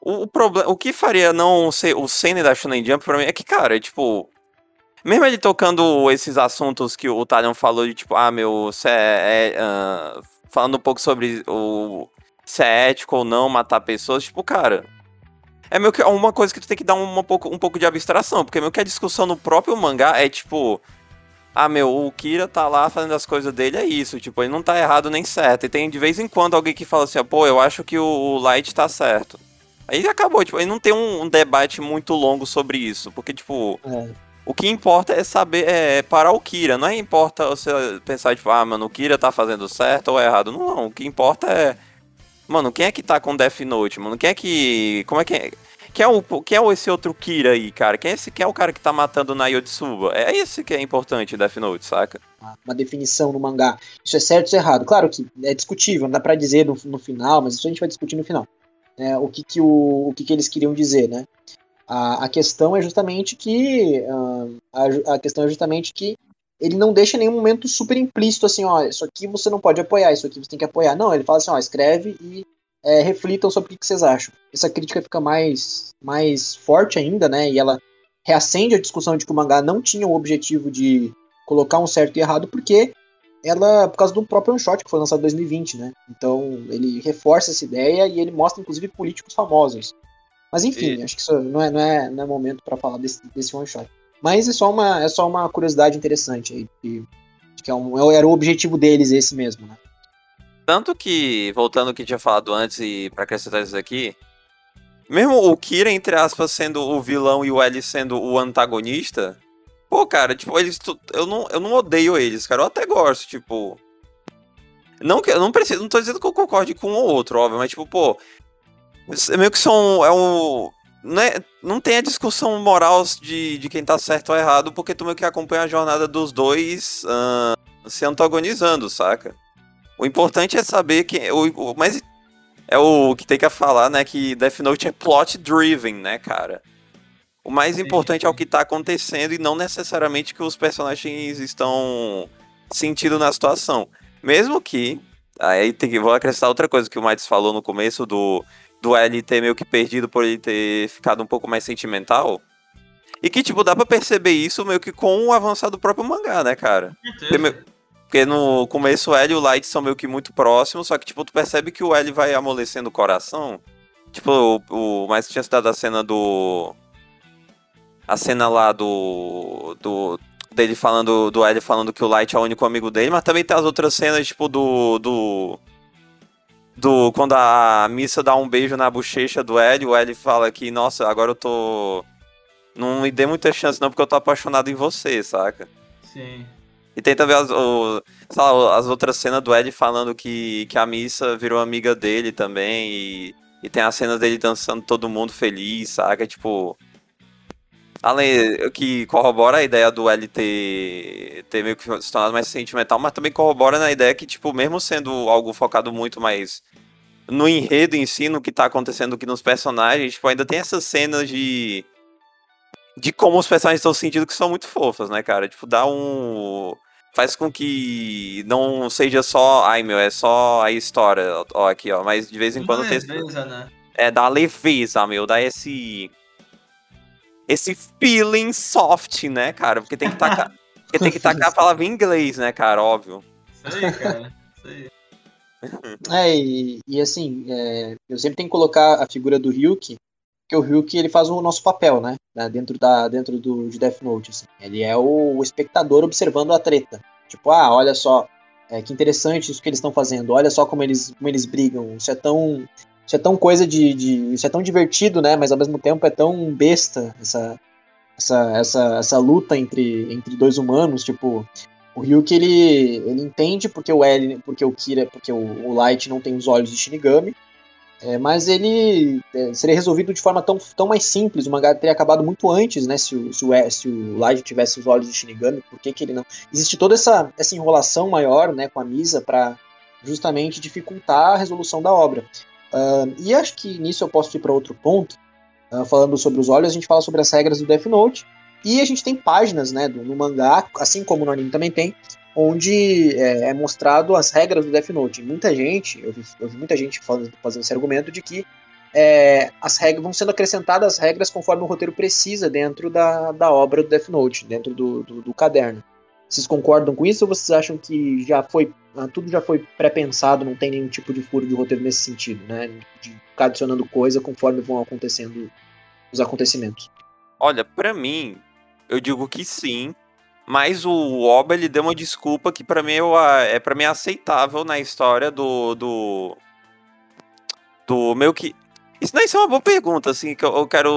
O, o, problema, o que faria não ser o Senna da Shonen Jump pra mim é que, cara, tipo. Mesmo ele tocando esses assuntos que o Talion falou de tipo, ah, meu, se é, é, uh, falando um pouco sobre o se é ético ou não matar pessoas, tipo, cara, é meio que uma coisa que tu tem que dar um, um, pouco, um pouco de abstração, porque meio que a discussão no próprio mangá é tipo, ah, meu, o Kira tá lá fazendo as coisas dele, é isso, tipo, ele não tá errado nem certo. E tem de vez em quando alguém que fala assim, pô, eu acho que o, Light tá certo. Aí acabou, tipo, aí não tem um, um debate muito longo sobre isso, porque, tipo, é. o que importa é saber, é, é parar o Kira, não é importa você pensar, tipo, ah, mano, o Kira tá fazendo certo ou errado. Não, não, o que importa é, mano, quem é que tá com Death Note, mano, quem é que, como é que é... Quem é, o, é esse outro Kira aí, cara? Quem é, esse, quem é o cara que tá matando o Nayotsuba? É esse que é importante, Death Note, saca? Uma definição no mangá. Isso é certo ou é errado? Claro que é discutível, não dá pra dizer no, no final, mas isso a gente vai discutir no final né, o, que, que, o, o que, que eles queriam dizer, né? A, a questão é justamente que uh, a, a questão é justamente que ele não deixa nenhum momento super implícito assim, ó, isso aqui você não pode apoiar, isso aqui você tem que apoiar. Não, ele fala assim, ó, escreve e é, reflitam sobre o que vocês acham. Essa crítica fica mais, mais forte ainda, né? E ela reacende a discussão de que o mangá não tinha o objetivo de colocar um certo e errado, porque ela por causa do próprio One Shot que foi lançado em 2020, né? Então ele reforça essa ideia e ele mostra inclusive políticos famosos. Mas enfim, e... acho que isso não é, não é, não é momento para falar desse, desse One Shot. Mas é só uma, é só uma curiosidade interessante aí, que, que é um, era o objetivo deles esse mesmo, né? Tanto que, voltando ao que tinha falado antes e para acrescentar isso aqui, mesmo o Kira, entre aspas, sendo o vilão e o L sendo o antagonista, Pô, cara, tipo, eles. Eu não, eu não odeio eles, cara. Eu até gosto, tipo. Não que eu não preciso, não tô dizendo que eu concorde com um ou outro, óbvio, mas tipo, pô. Meio que são. É um. Não, é, não tem a discussão moral de, de quem tá certo ou errado, porque tu meio que acompanha a jornada dos dois uh, se antagonizando, saca? O importante é saber que. O, o, mas é o que tem que falar, né? Que Death Note é plot driven, né, cara? O mais importante é o que está acontecendo e não necessariamente que os personagens estão sentindo na situação. Mesmo que. Aí tem que, vou acrescentar outra coisa que o Mites falou no começo do, do L ter meio que perdido por ele ter ficado um pouco mais sentimental. E que, tipo, dá pra perceber isso meio que com o avançar do próprio mangá, né, cara? Porque no começo o L e o Light são meio que muito próximos, só que, tipo, tu percebe que o L vai amolecendo o coração. Tipo, o, o mais tinha citado a cena do a cena lá do. do dele falando. Do L falando que o Light é o único amigo dele, mas também tem as outras cenas, tipo, do. do. do quando a missa dá um beijo na bochecha do L, o L fala que, nossa, agora eu tô. Não me dê muita chance, não, porque eu tô apaixonado em você, saca? Sim. E tem também as, o, as outras cenas do Ed falando que, que a missa virou amiga dele também. E, e tem as cenas dele dançando todo mundo feliz, saca? Tipo, Além que corrobora a ideia do L ter, ter meio que se tornado mais sentimental, mas também corrobora na ideia que, tipo, mesmo sendo algo focado muito mais no enredo em si, no que tá acontecendo aqui nos personagens, tipo, ainda tem essas cenas de. de como os personagens estão sentindo que são muito fofas, né, cara? Tipo, dá um. Faz com que não seja só. Ai meu, é só a história, ó, aqui, ó. Mas de vez em quando tem. Né? É, dá leveza, meu, dá esse esse feeling soft, né, cara? Porque tem que tacar, porque tem que tacar a palavra em inglês, né, cara? Óbvio. Isso aí, cara. Isso aí. É, e, e assim, é, eu sempre tenho que colocar a figura do Ryuki, porque o Ryuki ele faz o nosso papel, né? Dentro, da, dentro do, de Death Note. Assim. Ele é o, o espectador observando a treta. Tipo, ah, olha só, é, que interessante isso que eles estão fazendo. Olha só como eles, como eles brigam. Isso é tão isso é tão coisa de, de, Isso é tão divertido, né? Mas ao mesmo tempo é tão besta essa, essa, essa, essa luta entre, entre dois humanos. Tipo, o Ryuki ele, ele entende porque o L, porque o Kira, porque o, o Light não tem os olhos de Shinigami. É, mas ele é, seria resolvido de forma tão, tão mais simples. O mangá teria acabado muito antes, né? Se o, se o, se o Light tivesse os olhos de Shinigami, por que, que ele não. Existe toda essa, essa enrolação maior né, com a Misa para justamente dificultar a resolução da obra. Uh, e acho que nisso eu posso ir para outro ponto. Uh, falando sobre os olhos, a gente fala sobre as regras do Death Note. E a gente tem páginas né, do, no mangá, assim como no anime também tem, onde é, é mostrado as regras do Death Note. muita gente, eu vi, eu vi muita gente fazendo, fazendo esse argumento de que é, as regras vão sendo acrescentadas as regras conforme o roteiro precisa dentro da, da obra do Death Note, dentro do, do, do caderno. Vocês concordam com isso ou vocês acham que já foi ah, tudo já foi pré-pensado, não tem nenhum tipo de furo de roteiro nesse sentido, né? De ficar adicionando coisa conforme vão acontecendo os acontecimentos. Olha, para mim, eu digo que sim, mas o Oba ele deu uma desculpa que para mim é para mim aceitável na história do do do meu que isso não isso é uma boa pergunta assim que eu, eu quero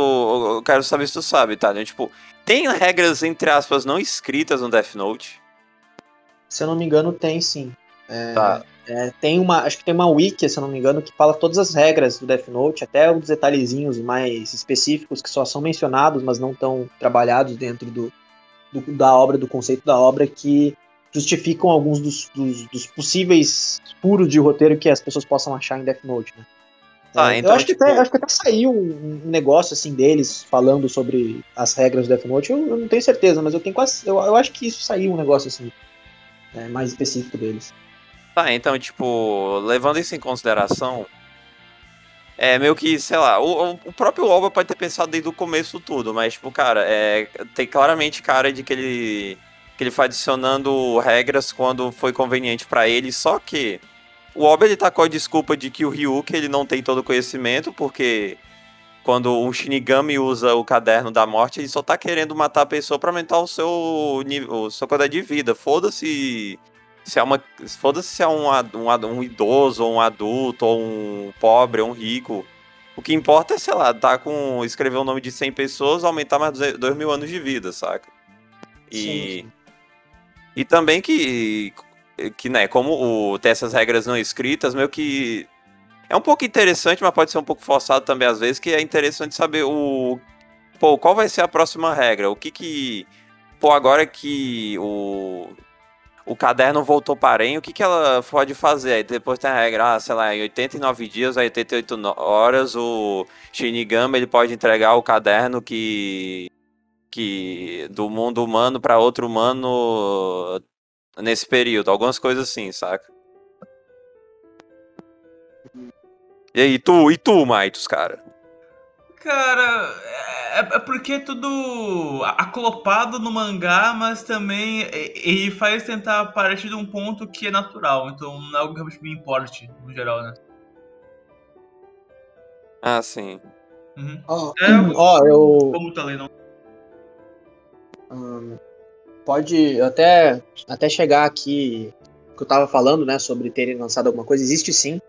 eu quero saber se tu sabe, tá? Né? Tipo, tem regras, entre aspas, não escritas no Death Note? Se eu não me engano, tem sim. É, tá. É, tem uma, acho que tem uma wiki, se eu não me engano, que fala todas as regras do Death Note, até os detalhezinhos mais específicos que só são mencionados, mas não estão trabalhados dentro do, do, da obra, do conceito da obra, que justificam alguns dos, dos, dos, possíveis furos de roteiro que as pessoas possam achar em Death Note, né? Ah, então, eu acho, tipo... que até, acho que até saiu um negócio assim deles falando sobre as regras do Death Note. Eu, eu não tenho certeza, mas eu tenho quase. Eu, eu acho que isso saiu um negócio assim é, mais específico deles. Tá, então, tipo, levando isso em consideração, é meio que, sei lá, o, o próprio Alba pode ter pensado desde o começo tudo, mas, tipo, cara, é, tem claramente cara de que ele, que ele foi adicionando regras quando foi conveniente para ele, só que o Oba ele tá com a desculpa de que o Ryuki ele não tem todo o conhecimento, porque quando um Shinigami usa o caderno da morte, ele só tá querendo matar a pessoa pra aumentar o seu nível, sua qualidade de vida. Foda-se se é uma. Foda-se se é um, um, um idoso, ou um adulto, ou um pobre, ou um rico. O que importa é, sei lá, tá com. escrever o nome de 100 pessoas, aumentar mais 2 mil anos de vida, saca? E. Sim. E também que que, né, como o, tem essas regras não escritas, meio que é um pouco interessante, mas pode ser um pouco forçado também às vezes, que é interessante saber o pô, qual vai ser a próxima regra? O que que pô, agora que o o caderno voltou para Ren, o que que ela pode fazer? Aí depois tem a regra, ah, sei lá, em 89 dias, a 88 horas, o Shinigami ele pode entregar o caderno que que do mundo humano para outro humano nesse período, algumas coisas assim, saca? E aí, tu, e tu, Maitos, cara? Cara, é porque é tudo aclopado no mangá, mas também ele faz tentar partir de um ponto que é natural, então não é algo que me importe, no geral, né? Ah, sim. Uhum. Ó, é, oh, eu... Como tá lendo? Hum, pode até, até chegar aqui que eu tava falando, né, sobre terem lançado alguma coisa, existe sim.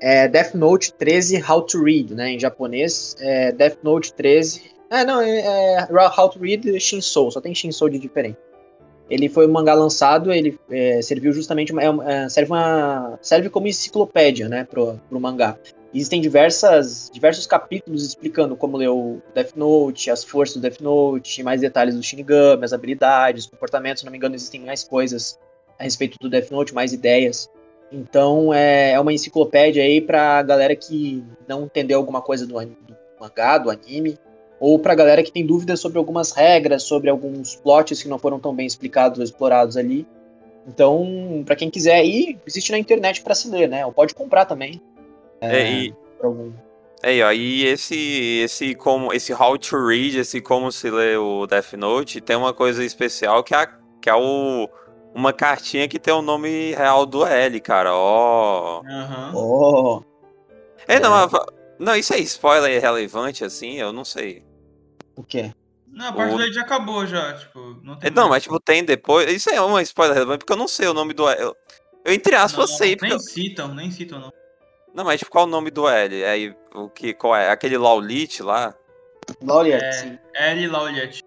É Death Note 13 How to Read, né, em japonês. É Death Note 13. É, não, é, é How to Read Shinsou, só tem Shinsou de diferente. Ele foi um mangá lançado, ele é, serviu justamente é, é, serve uma serve como enciclopédia, né, pro, pro mangá. Existem diversas, diversos capítulos explicando como ler o Death Note, as forças do Death Note, mais detalhes do Shinigami, as habilidades, comportamentos. Se não me engano, existem mais coisas a respeito do Death Note, mais ideias. Então é, é uma enciclopédia aí pra galera que não entendeu alguma coisa do, do mangá, do anime, ou pra galera que tem dúvidas sobre algumas regras, sobre alguns plots que não foram tão bem explicados ou explorados ali. Então, para quem quiser ir, existe na internet para se ler, né? Ou pode comprar também. É, é e... É, ó, e esse, esse, como, esse How to Read, esse como se lê o Death Note, tem uma coisa especial que é, que é o, uma cartinha que tem o nome real do L, cara. Ó. Uhum. Oh. É, não, é. não, isso é spoiler relevante, assim, eu não sei. O quê? Não, a parte o... já acabou já, tipo, não tem. É, não, mas tipo, tem depois. Isso é uma spoiler relevante, porque eu não sei o nome do L. Eu, eu entre aspas, não, sei. Nem porque... citam, nem citam, não. Não, mas qual o nome do L? É, o que, qual é? Aquele Laulit lá? Lauliet, é. L Lauliet.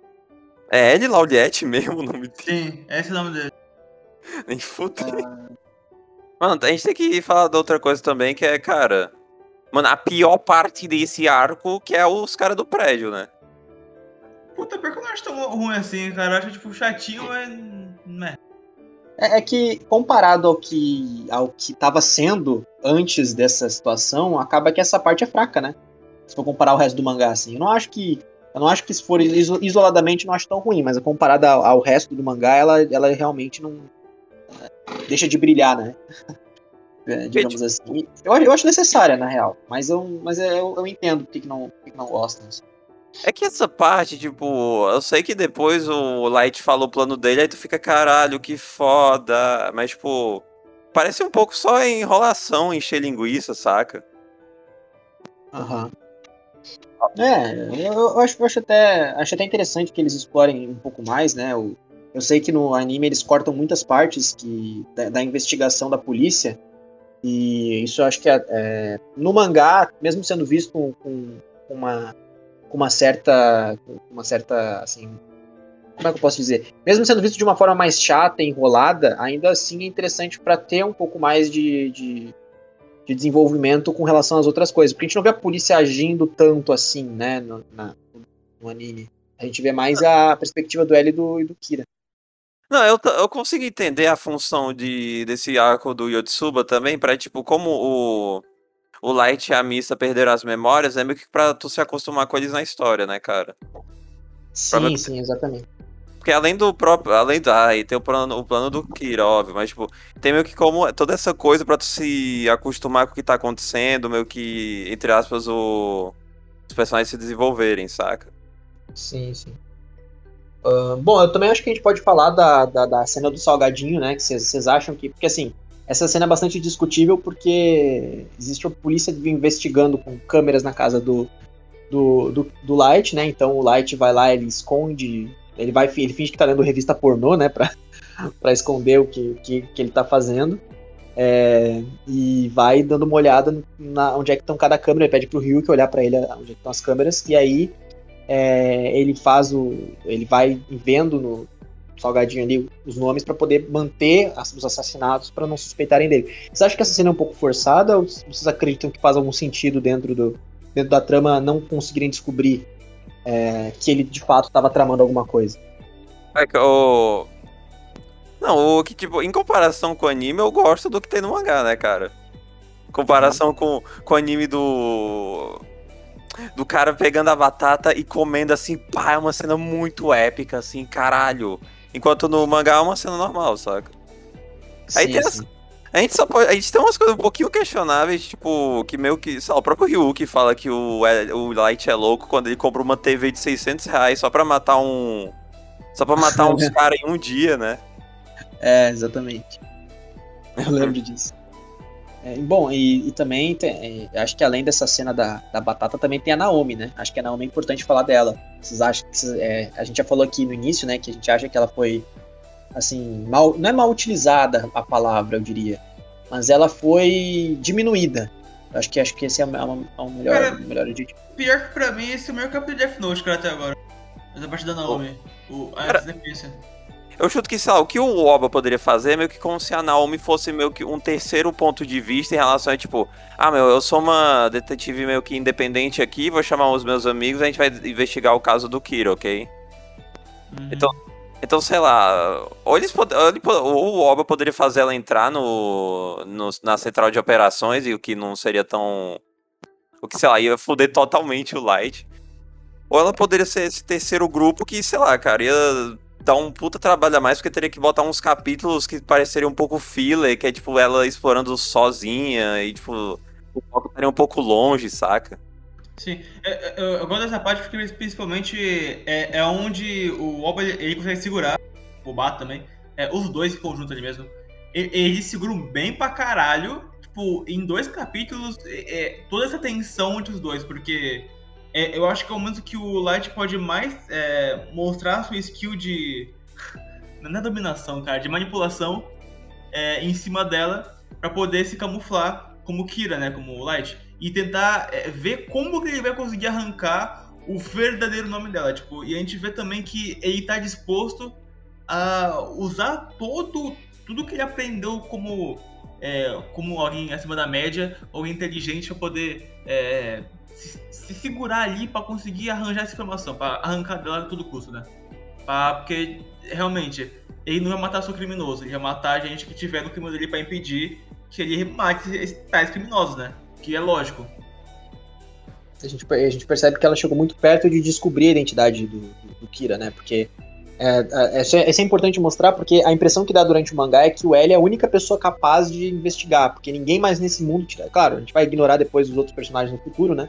É L Lauliet mesmo o nome dele? Sim, esse é o nome dele. Nem fudeu. Ah. Mano, a gente tem que falar de outra coisa também, que é, cara... Mano, a pior parte desse arco, que é os caras do prédio, né? Puta, pior que eu não acho tão ruim assim, cara. Eu acho, tipo, chatinho, mas... Né. É, é que, comparado ao que, ao que tava sendo antes dessa situação, acaba que essa parte é fraca, né? Se for comparar o resto do mangá, assim. Eu não acho que. Eu não acho que se for isoladamente não acho tão ruim, mas comparada ao, resto do mangá, ela, ela realmente não. Deixa de brilhar, né? é, digamos assim. Eu, eu acho necessária, na real, mas eu, mas eu, eu entendo por que, não, por que, que não gostam. Assim. É que essa parte, tipo, eu sei que depois o Light falou o plano dele, aí tu fica, caralho, que foda. Mas, tipo, parece um pouco só enrolação, encher linguiça, saca? Aham. Uhum. É, eu, eu, acho, eu acho, até, acho até interessante que eles explorem um pouco mais, né? Eu sei que no anime eles cortam muitas partes que, da, da investigação da polícia. E isso eu acho que é, é, no mangá, mesmo sendo visto com, com uma com uma certa. uma certa. assim. Como é que eu posso dizer? Mesmo sendo visto de uma forma mais chata, enrolada, ainda assim é interessante para ter um pouco mais de, de, de, desenvolvimento com relação às outras coisas. Porque a gente não vê a polícia agindo tanto assim, né, no, na, no anime. A gente vê mais a perspectiva do L e do, e do Kira. Não, eu, eu consigo entender a função de, desse arco do Yotsuba também, pra, tipo, como o, o Light e a Missa perderam as memórias, é meio que pra tu se acostumar com eles na história, né, cara? Sim, sim, exatamente. Porque além do próprio. Além da. Aí tem o plano, o plano do óbvio, mas, tipo, tem meio que como. Toda essa coisa pra tu se acostumar com o que tá acontecendo, meio que, entre aspas, o. Os personagens se desenvolverem, saca? Sim, sim. Uh, bom, eu também acho que a gente pode falar da, da, da cena do salgadinho, né? Que vocês acham que. Porque assim, essa cena é bastante discutível porque existe a polícia investigando com câmeras na casa do, do, do, do, Light, né? Então o Light vai lá, ele esconde, ele vai, ele finge que tá lendo revista pornô, né? Pra, pra esconder o que, que, que ele tá fazendo. É, e vai dando uma olhada na, onde é que estão cada câmera, ele pede pro Ryuk olhar para ele onde é estão as câmeras, e aí é, ele faz o. ele vai vendo no, salgadinho ali os nomes para poder manter os assassinatos para não suspeitarem dele. Vocês acham que essa cena é um pouco forçada ou vocês acreditam que faz algum sentido dentro, do, dentro da trama não conseguirem descobrir é, que ele de fato estava tramando alguma coisa? É que o. Não, o que, tipo, em comparação com o anime, eu gosto do que tem no mangá, né, cara? Em comparação uhum. com, com o anime do. Do cara pegando a batata e comendo assim, pá, é uma cena muito épica, assim, caralho. Enquanto no mangá é uma cena normal, saca? Sim, Aí tem as, a gente só pode, a gente tem umas coisas um pouquinho questionáveis, tipo, que meio que, lá, o próprio Ryuki fala que o, é, o Light é louco quando ele compra uma TV de 600 reais só pra matar um, só pra matar uns caras em um dia, né? É, exatamente. Eu lembro disso. É, bom, e, e também tem, é, acho que além dessa cena da, da batata, também tem a Naomi, né? Acho que a Naomi é importante falar dela. Vocês acham que. É, a gente já falou aqui no início, né? Que a gente acha que ela foi. Assim, mal. Não é mal utilizada a palavra, eu diria. Mas ela foi diminuída. Acho que acho que esse é, o melhor, Cara, melhor adjetivo. Pior que pra mim, esse é o melhor capítulo de Death Note, cara, até agora. Mas a parte da Naomi. O, a Cara, eu chuto que, sei lá, o que o Oba poderia fazer é meio que como se a Naomi fosse meio que um terceiro ponto de vista em relação a, tipo, ah, meu, eu sou uma detetive meio que independente aqui, vou chamar os meus amigos, a gente vai investigar o caso do Kira, ok? Uhum. Então, então, sei lá, ou, eles pod ou o Oba poderia fazer ela entrar no, no, na central de operações, e o que não seria tão. O que, sei lá, ia foder totalmente o Light. Ou ela poderia ser esse terceiro grupo que, sei lá, cara, ia dá um puta trabalho a mais, porque teria que botar uns capítulos que pareceriam um pouco filler, que é tipo ela explorando sozinha e tipo, o foco estaria um pouco longe, saca? Sim, eu, é, é, eu, eu gosto dessa parte porque principalmente é, é onde o Oba ele consegue segurar, o Bato também, é, os dois em conjunto ali mesmo. Eles seguram bem pra caralho, tipo, em dois capítulos, é, é toda essa tensão entre os dois, porque é, eu acho que é o momento que o Light pode mais é, mostrar sua skill de. Não é dominação, cara, de manipulação é, em cima dela para poder se camuflar como Kira, né? Como o Light. E tentar é, ver como que ele vai conseguir arrancar o verdadeiro nome dela. Tipo, e a gente vê também que ele tá disposto a usar todo, tudo que ele aprendeu como, é, como alguém acima da média, ou inteligente, para poder é, se, se segurar ali para conseguir arranjar essa informação, para arrancar dela a todo custo, né? Pra, porque realmente ele não vai matar só criminoso, ele vai matar a gente que tiver no crime dele para impedir que ele mate tais criminosos, né? Que é lógico. A gente, a gente percebe que ela chegou muito perto de descobrir a identidade do, do, do Kira, né? Porque É, é, isso, é, é importante mostrar porque a impressão que dá durante o mangá é que o L é a única pessoa capaz de investigar, porque ninguém mais nesse mundo. Claro, a gente vai ignorar depois os outros personagens no futuro, né?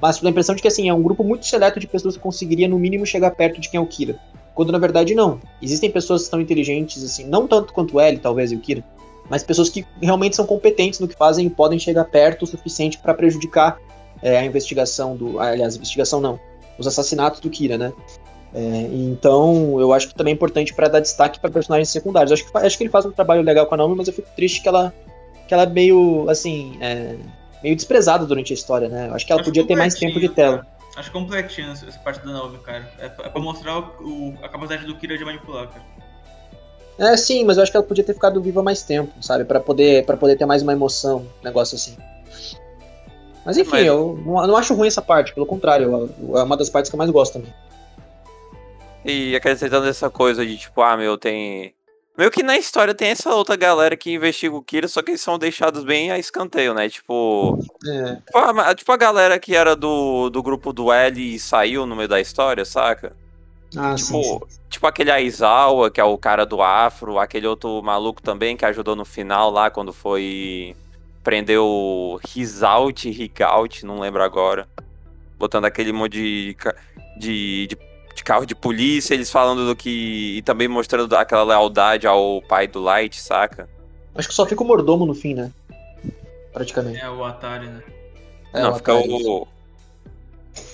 Mas dá a impressão de que assim, é um grupo muito seleto de pessoas que conseguiria no mínimo chegar perto de quem é o Kira. Quando na verdade não. Existem pessoas que inteligentes, assim, não tanto quanto L, talvez, e o Kira, mas pessoas que realmente são competentes no que fazem e podem chegar perto o suficiente para prejudicar é, a investigação do. Aliás, investigação não. Os assassinatos do Kira, né? É, então, eu acho que também é importante para dar destaque para personagens secundários. Acho que, acho que ele faz um trabalho legal com a Naomi, mas eu fico triste que ela, que ela é meio, assim, é, meio desprezada durante a história, né? Acho que ela acho podia ter mais tempo de tela. Acho completinho essa parte da Naomi, cara. É, é pra mostrar o, a capacidade do Kira de manipular, cara. É, sim, mas eu acho que ela podia ter ficado viva mais tempo, sabe? para poder, pra poder ter mais uma emoção, um negócio assim. Mas enfim, mas... eu não, não, acho ruim essa parte, pelo contrário, é uma das partes que eu mais gosto também. E acrescentando essa coisa de tipo, ah, meu, tem. Meio que na história tem essa outra galera que investiga o Kira, só que eles são deixados bem a escanteio, né? Tipo. É. Tipo, a, tipo a galera que era do, do grupo do L e saiu no meio da história, saca? Ah, tipo, sim, sim. tipo aquele Aizawa, que é o cara do Afro, aquele outro maluco também que ajudou no final lá quando foi prender o Rizout, Rigout, não lembro agora. Botando aquele monte de, de, de de carro de polícia, eles falando do que. E também mostrando aquela lealdade ao pai do Light, saca? Acho que só fica o mordomo no fim, né? Praticamente. É o Atari, né? É, Não, o fica Atari. o.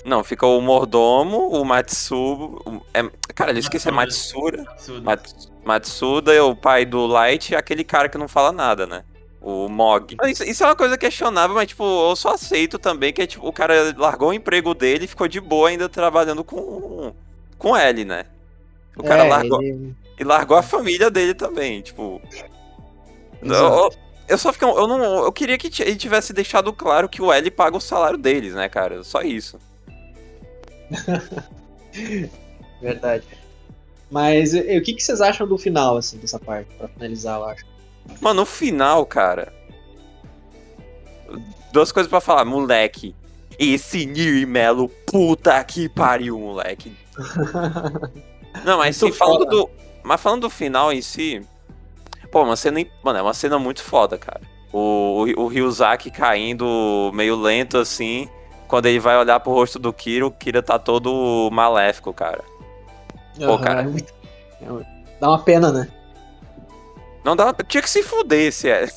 Não, fica o mordomo, o Matsuba. O... É... Cara, eu esqueci, é Matsura. Matsuda. Matsuda é o pai do Light e aquele cara que não fala nada, né? O Mog. Isso, isso, é uma coisa questionável, mas, tipo, eu só aceito também que é, tipo, o cara largou o emprego dele e ficou de boa ainda trabalhando com com L, né? O cara é, largou. Ele... E largou a família dele também, tipo. Eu, eu, só fiquei. Eu, não, eu queria que ele tivesse deixado claro que o L paga o salário deles, né, cara? Só isso. Verdade. Mas o que, que vocês acham do final, assim, dessa parte, pra finalizar, eu acho? Mano, no final, cara. Duas coisas para falar, moleque. Esse Nir Melo, puta que pariu, moleque. Não, mas sim, falando do. Mas falando do final em si. Pô, uma cena. Mano, é uma cena muito foda, cara. O, o, o Ryuzaki caindo meio lento assim. Quando ele vai olhar pro rosto do Kira, o Kira tá todo maléfico, cara. Pô, uhum, cara. É dá uma pena, né? Não dá. Tinha que se fuder se é.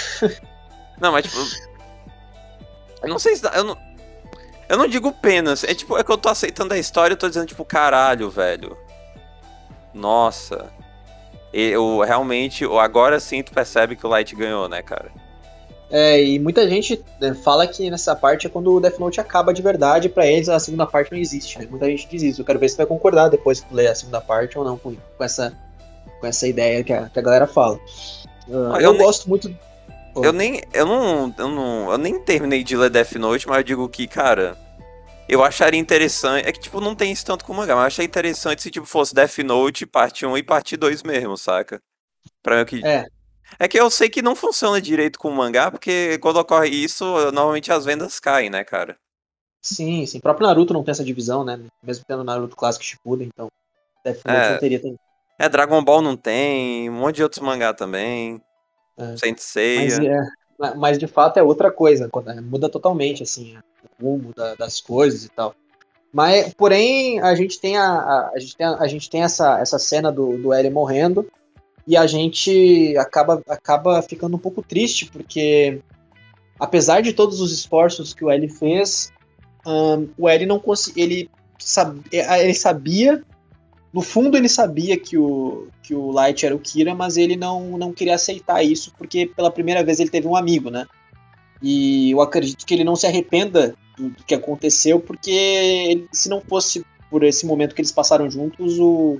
não, mas tipo. Eu não sei se dá. Eu não, eu não digo penas, é tipo, é que eu tô aceitando a história e tô dizendo, tipo, caralho, velho. Nossa. Eu realmente, agora sim tu percebe que o Light ganhou, né, cara? É, e muita gente né, fala que nessa parte é quando o Death Note acaba de verdade, para eles a segunda parte não existe, né? Muita gente diz isso. Eu quero ver se tu vai concordar depois que tu ler a segunda parte ou não com, com essa, com essa ideia que a, que a galera fala. Uh, eu, eu gosto muito eu nem. Eu não, eu não. Eu nem terminei de ler Death Note, mas eu digo que, cara. Eu acharia interessante. É que, tipo, não tem isso tanto com o mangá, mas eu acharia interessante se, tipo, fosse Death Note, parte 1 e parte 2 mesmo, saca? Pra mim que. É. É que eu sei que não funciona direito com o mangá, porque quando ocorre isso, normalmente as vendas caem, né, cara? Sim, sim. O próprio Naruto não tem essa divisão, né? Mesmo tendo Naruto clássico Shippuden, então. Death Note é, não teria também. É, Dragon Ball não tem, um monte de outros mangá também. É. Mas, é, mas de fato é outra coisa, é, muda totalmente assim, o rumo da, das coisas e tal. Mas, porém, a gente tem a, a, a gente tem, a, a, gente tem essa, essa cena do, do L morrendo e a gente acaba, acaba ficando um pouco triste, porque apesar de todos os esforços que o L fez, um, o L não conseguia. Ele, sab, ele sabia no fundo ele sabia que o, que o Light era o Kira, mas ele não, não queria aceitar isso porque pela primeira vez ele teve um amigo, né? E eu acredito que ele não se arrependa do, do que aconteceu, porque ele, se não fosse por esse momento que eles passaram juntos, o,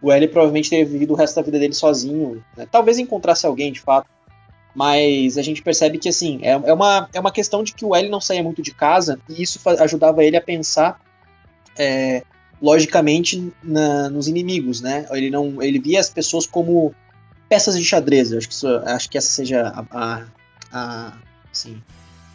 o L provavelmente teria vivido o resto da vida dele sozinho. Né? Talvez encontrasse alguém de fato. Mas a gente percebe que assim, é, é, uma, é uma questão de que o L não saía muito de casa, e isso ajudava ele a pensar é, logicamente na, nos inimigos, né? Ele não, ele via as pessoas como peças de xadrez. acho que isso, acho que essa seja a, a, a, assim,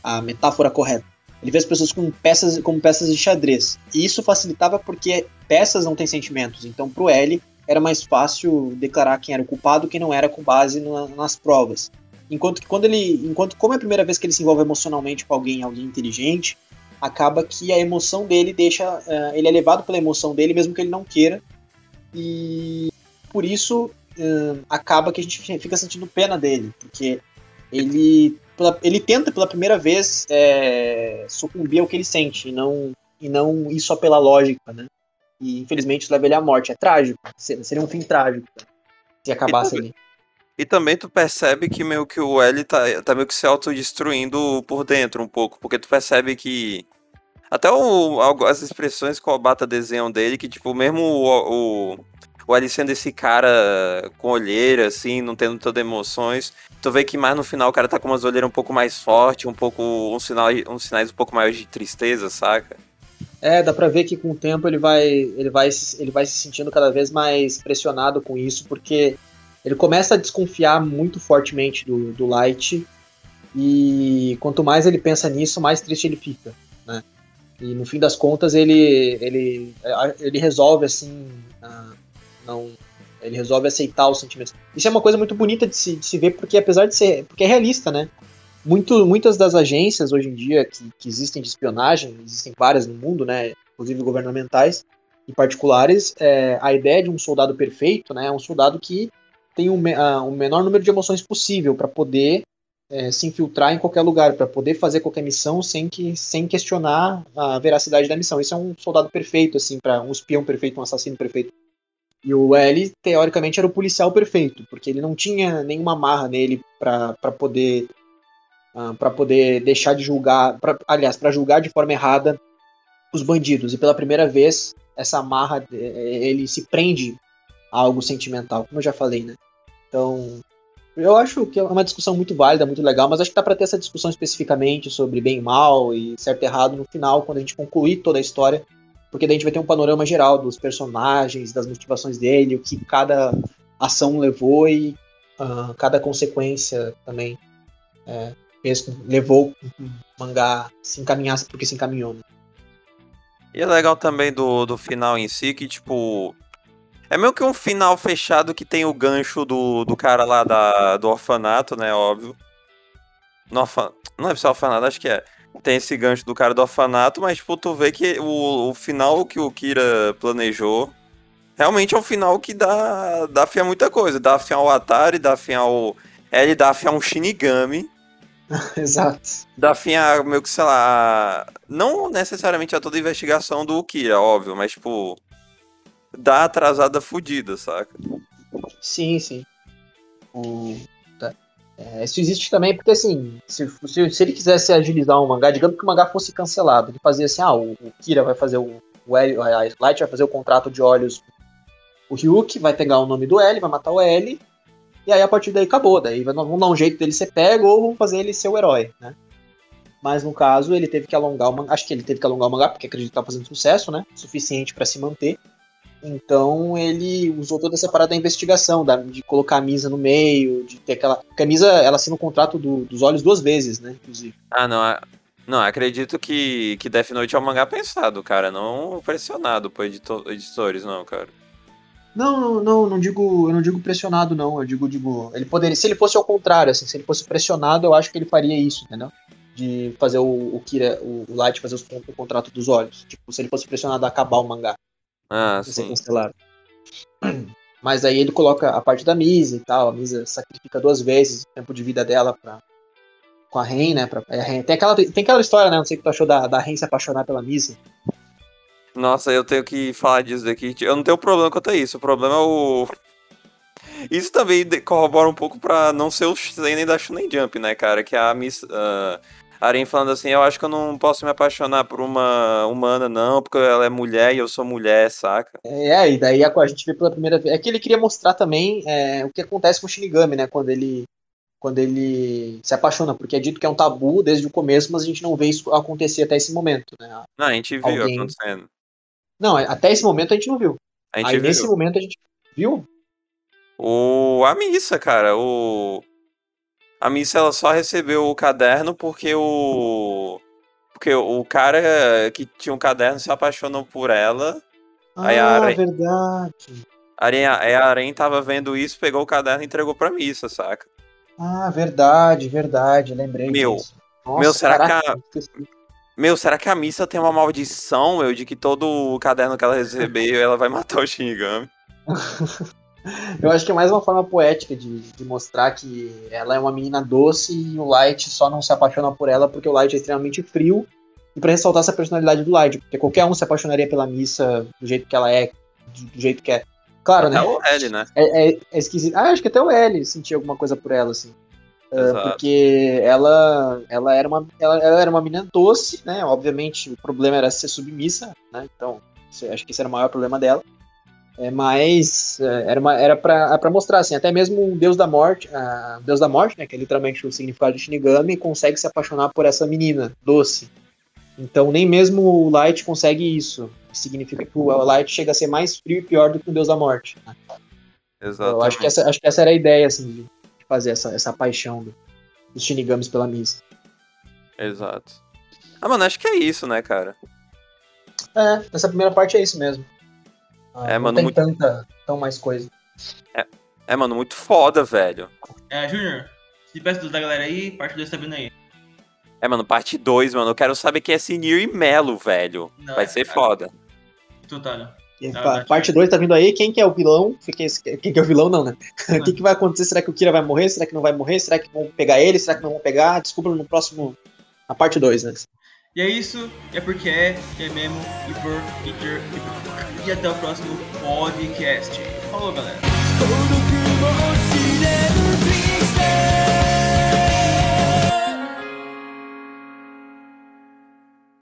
a metáfora correta. Ele vê as pessoas como peças, como peças de xadrez. E isso facilitava porque peças não têm sentimentos. Então, pro L, era mais fácil declarar quem era o culpado quem não era com base na, nas provas. Enquanto que quando ele. Enquanto como é a primeira vez que ele se envolve emocionalmente com alguém, alguém inteligente, acaba que a emoção dele deixa. Uh, ele é levado pela emoção dele, mesmo que ele não queira. E por isso uh, acaba que a gente fica sentindo pena dele, porque ele, ele tenta pela primeira vez é, sucumbir ao que ele sente, e não, e não ir só pela lógica, né? E infelizmente isso leva ele à morte. É trágico. Seria um fim trágico se acabasse e ali. E também tu percebe que meio que o L tá, tá meio que se autodestruindo por dentro um pouco, porque tu percebe que. Até o, as expressões que o Obata desenham dele, que tipo, mesmo o, o, o L sendo esse cara com olheira, assim, não tendo todas emoções, tu vê que mais no final o cara tá com umas olheiras um pouco mais fortes, um pouco. Um sinal, uns sinais um pouco maiores de tristeza, saca? É, dá pra ver que com o tempo ele vai, ele vai, ele vai se sentindo cada vez mais pressionado com isso, porque ele começa a desconfiar muito fortemente do, do Light, e quanto mais ele pensa nisso, mais triste ele fica, né? E no fim das contas ele, ele, ele resolve assim, não, ele resolve aceitar os sentimentos. Isso é uma coisa muito bonita de se, de se ver, porque apesar de ser, porque é realista, né? muito, muitas das agências hoje em dia que, que, existem de espionagem, existem várias no mundo, né, inclusive governamentais e particulares, é, a ideia de um soldado perfeito né, é um soldado que tem uh, um menor número de emoções possível para poder é, se infiltrar em qualquer lugar, para poder fazer qualquer missão sem, que, sem questionar a veracidade da missão. Isso é um soldado perfeito, assim, para um espião perfeito, um assassino perfeito. E o L, teoricamente, era o policial perfeito, porque ele não tinha nenhuma marra nele para poder uh, ah, para poder deixar de julgar, pra, aliás, para julgar de forma errada os bandidos. E pela primeira vez, essa amarra, ele se prende a algo sentimental, como eu já falei, né? Então, eu acho que é uma discussão muito válida, muito legal, mas acho que dá para ter essa discussão especificamente sobre bem e mal e certo e errado no final, quando a gente concluir toda a história, porque daí a gente vai ter um panorama geral dos personagens, das motivações dele, o que cada ação levou e uh, cada consequência também. É, levou o mangá se encaminhasse porque se encaminhou. Né? E é legal também do, do final em si, que tipo. É meio que um final fechado que tem o gancho do, do cara lá da, do orfanato, né? Óbvio. No orfan... Não é só orfanato, acho que é. Tem esse gancho do cara do orfanato, mas tipo, tu vê que o, o final que o Kira planejou realmente é um final que dá, dá fim a muita coisa. Dá fim ao Atari, dá fim ao. Ele dá fim a um Shinigami. Exato. Dá fim a, meio que, sei lá, não necessariamente a toda a investigação do Kira, óbvio, mas, tipo, dá atrasada fodida, saca? Sim, sim. O... Tá. É, isso existe também porque, assim, se, se, se, ele quisesse agilizar um mangá, digamos que o mangá fosse cancelado, ele fazia assim, ah, o, o Kira vai fazer o, o L, a Light vai fazer o contrato de olhos o Ryuk vai pegar o nome do L, vai matar o L, e aí a partir daí acabou. Daí vão dar um jeito dele ser pego ou vão fazer ele ser o herói, né? Mas no caso, ele teve que alongar o mangá. Acho que ele teve que alongar o mangá, porque acredito que tá fazendo sucesso, né? Suficiente para se manter. Então ele usou toda essa parada da investigação, da, de colocar a Misa no meio, de ter aquela. Porque a Misa, ela assina o contrato do, dos olhos duas vezes, né? Inclusive. Ah, não. Não, acredito que, que Death Note é um mangá pensado, cara. Não pressionado por editores, não, cara. Não, não, não, não digo, eu não digo pressionado, não. Eu digo, digo, ele poderia, se ele fosse ao contrário, assim, se ele fosse pressionado, eu acho que ele faria isso, entendeu? De fazer o, o Kira, o, o Light fazer os, o contrato dos olhos. Tipo, se ele fosse pressionado a acabar o mangá. Ah, sim. cancelado. Mas aí ele coloca a parte da Misa e tal. A Misa sacrifica duas vezes o tempo de vida dela pra, com a Ren, né? Pra, é, tem, aquela, tem aquela história, né? Não sei o que tu achou da, da Ren se apaixonar pela Misa. Nossa, eu tenho que falar disso daqui. Eu não tenho problema quanto a isso. O problema é o. Isso também corrobora um pouco pra não ser o nem da Shunen Jump, né, cara? Que a Miss. Uh, Aren falando assim, eu acho que eu não posso me apaixonar por uma humana, não, porque ela é mulher e eu sou mulher, saca? É, e daí a gente vê pela primeira vez. É que ele queria mostrar também é, o que acontece com o Shinigami, né? Quando ele. Quando ele se apaixona, porque é dito que é um tabu desde o começo, mas a gente não vê isso acontecer até esse momento, né? Não, a gente viu Alguém... acontecendo. Não, até esse momento a gente não viu. A gente Aí viu. nesse momento a gente viu. O a missa, cara, o a missa ela só recebeu o caderno porque o Porque o cara que tinha um caderno se apaixonou por ela. Aí a Ah, Aranha- verdade. A a Aranha tava vendo isso, pegou o caderno e entregou pra missa, saca? Ah, verdade, verdade. Lembrei Meu. disso. Nossa, Meu, será que caraca, a- esqueci. Meu, será que a missa tem uma maldição, meu, de que todo o caderno que ela recebeu, ela vai matar o Shinigami? Eu acho que é mais uma forma poética de, de mostrar que ela é uma menina doce e o Light só não se apaixona por ela porque o Light é extremamente frio. E pra ressaltar essa personalidade do Light, porque qualquer um se apaixonaria pela Missa do jeito que ela é, do, jeito que é. Claro, né? É o L, né? É, é, é esquisito. Ah, acho que até o L sentia alguma coisa por ela, assim. Exato. porque ela, ela, era uma, ela, ela era uma menina doce, né? Obviamente o problema era ser submissa, né? Então, acho que esse era o maior problema dela. É, mas é, era, uma, era pra, pra mostrar, assim, até mesmo o Deus da Morte, ah, Deus da Morte, né? Que é literalmente o significado de Shinigami, consegue se apaixonar por essa menina doce. Então, nem mesmo o Light consegue isso. Significa que o Light chega a ser mais frio e pior do que o Deus da Morte. né? Exato. Eu acho que, essa, acho que essa era a ideia, assim, de fazer essa, essa paixão do- dos Shinigamis pela Misa. Exato. Ah, mano, acho que é isso, né, cara? É, essa primeira parte é isso mesmo. Ah, É, não mano, tem muito- tanta, tão mais coisa. É, mano, muito foda, velho. É, Júnior, se peça da galera aí, parte 2 tá vindo aí. É, mano, parte 2, mano. Eu quero saber quem é Sinir e Melo, velho. Não, Vai é- ser é- foda. Total. E Tá, pa- tá, parte tá. 2 tá vindo aí, quem que é o vilão? Quem, quem que é o vilão, não, né? O que, que vai acontecer? Será que o Kira vai morrer? Será que não vai morrer? Será que vão pegar ele? Será que não vão pegar? Desculpa no próximo. Na parte 2, né? E é isso, é porque é, é mesmo, e por, e por, e por e até o próximo podcast. Falou, galera!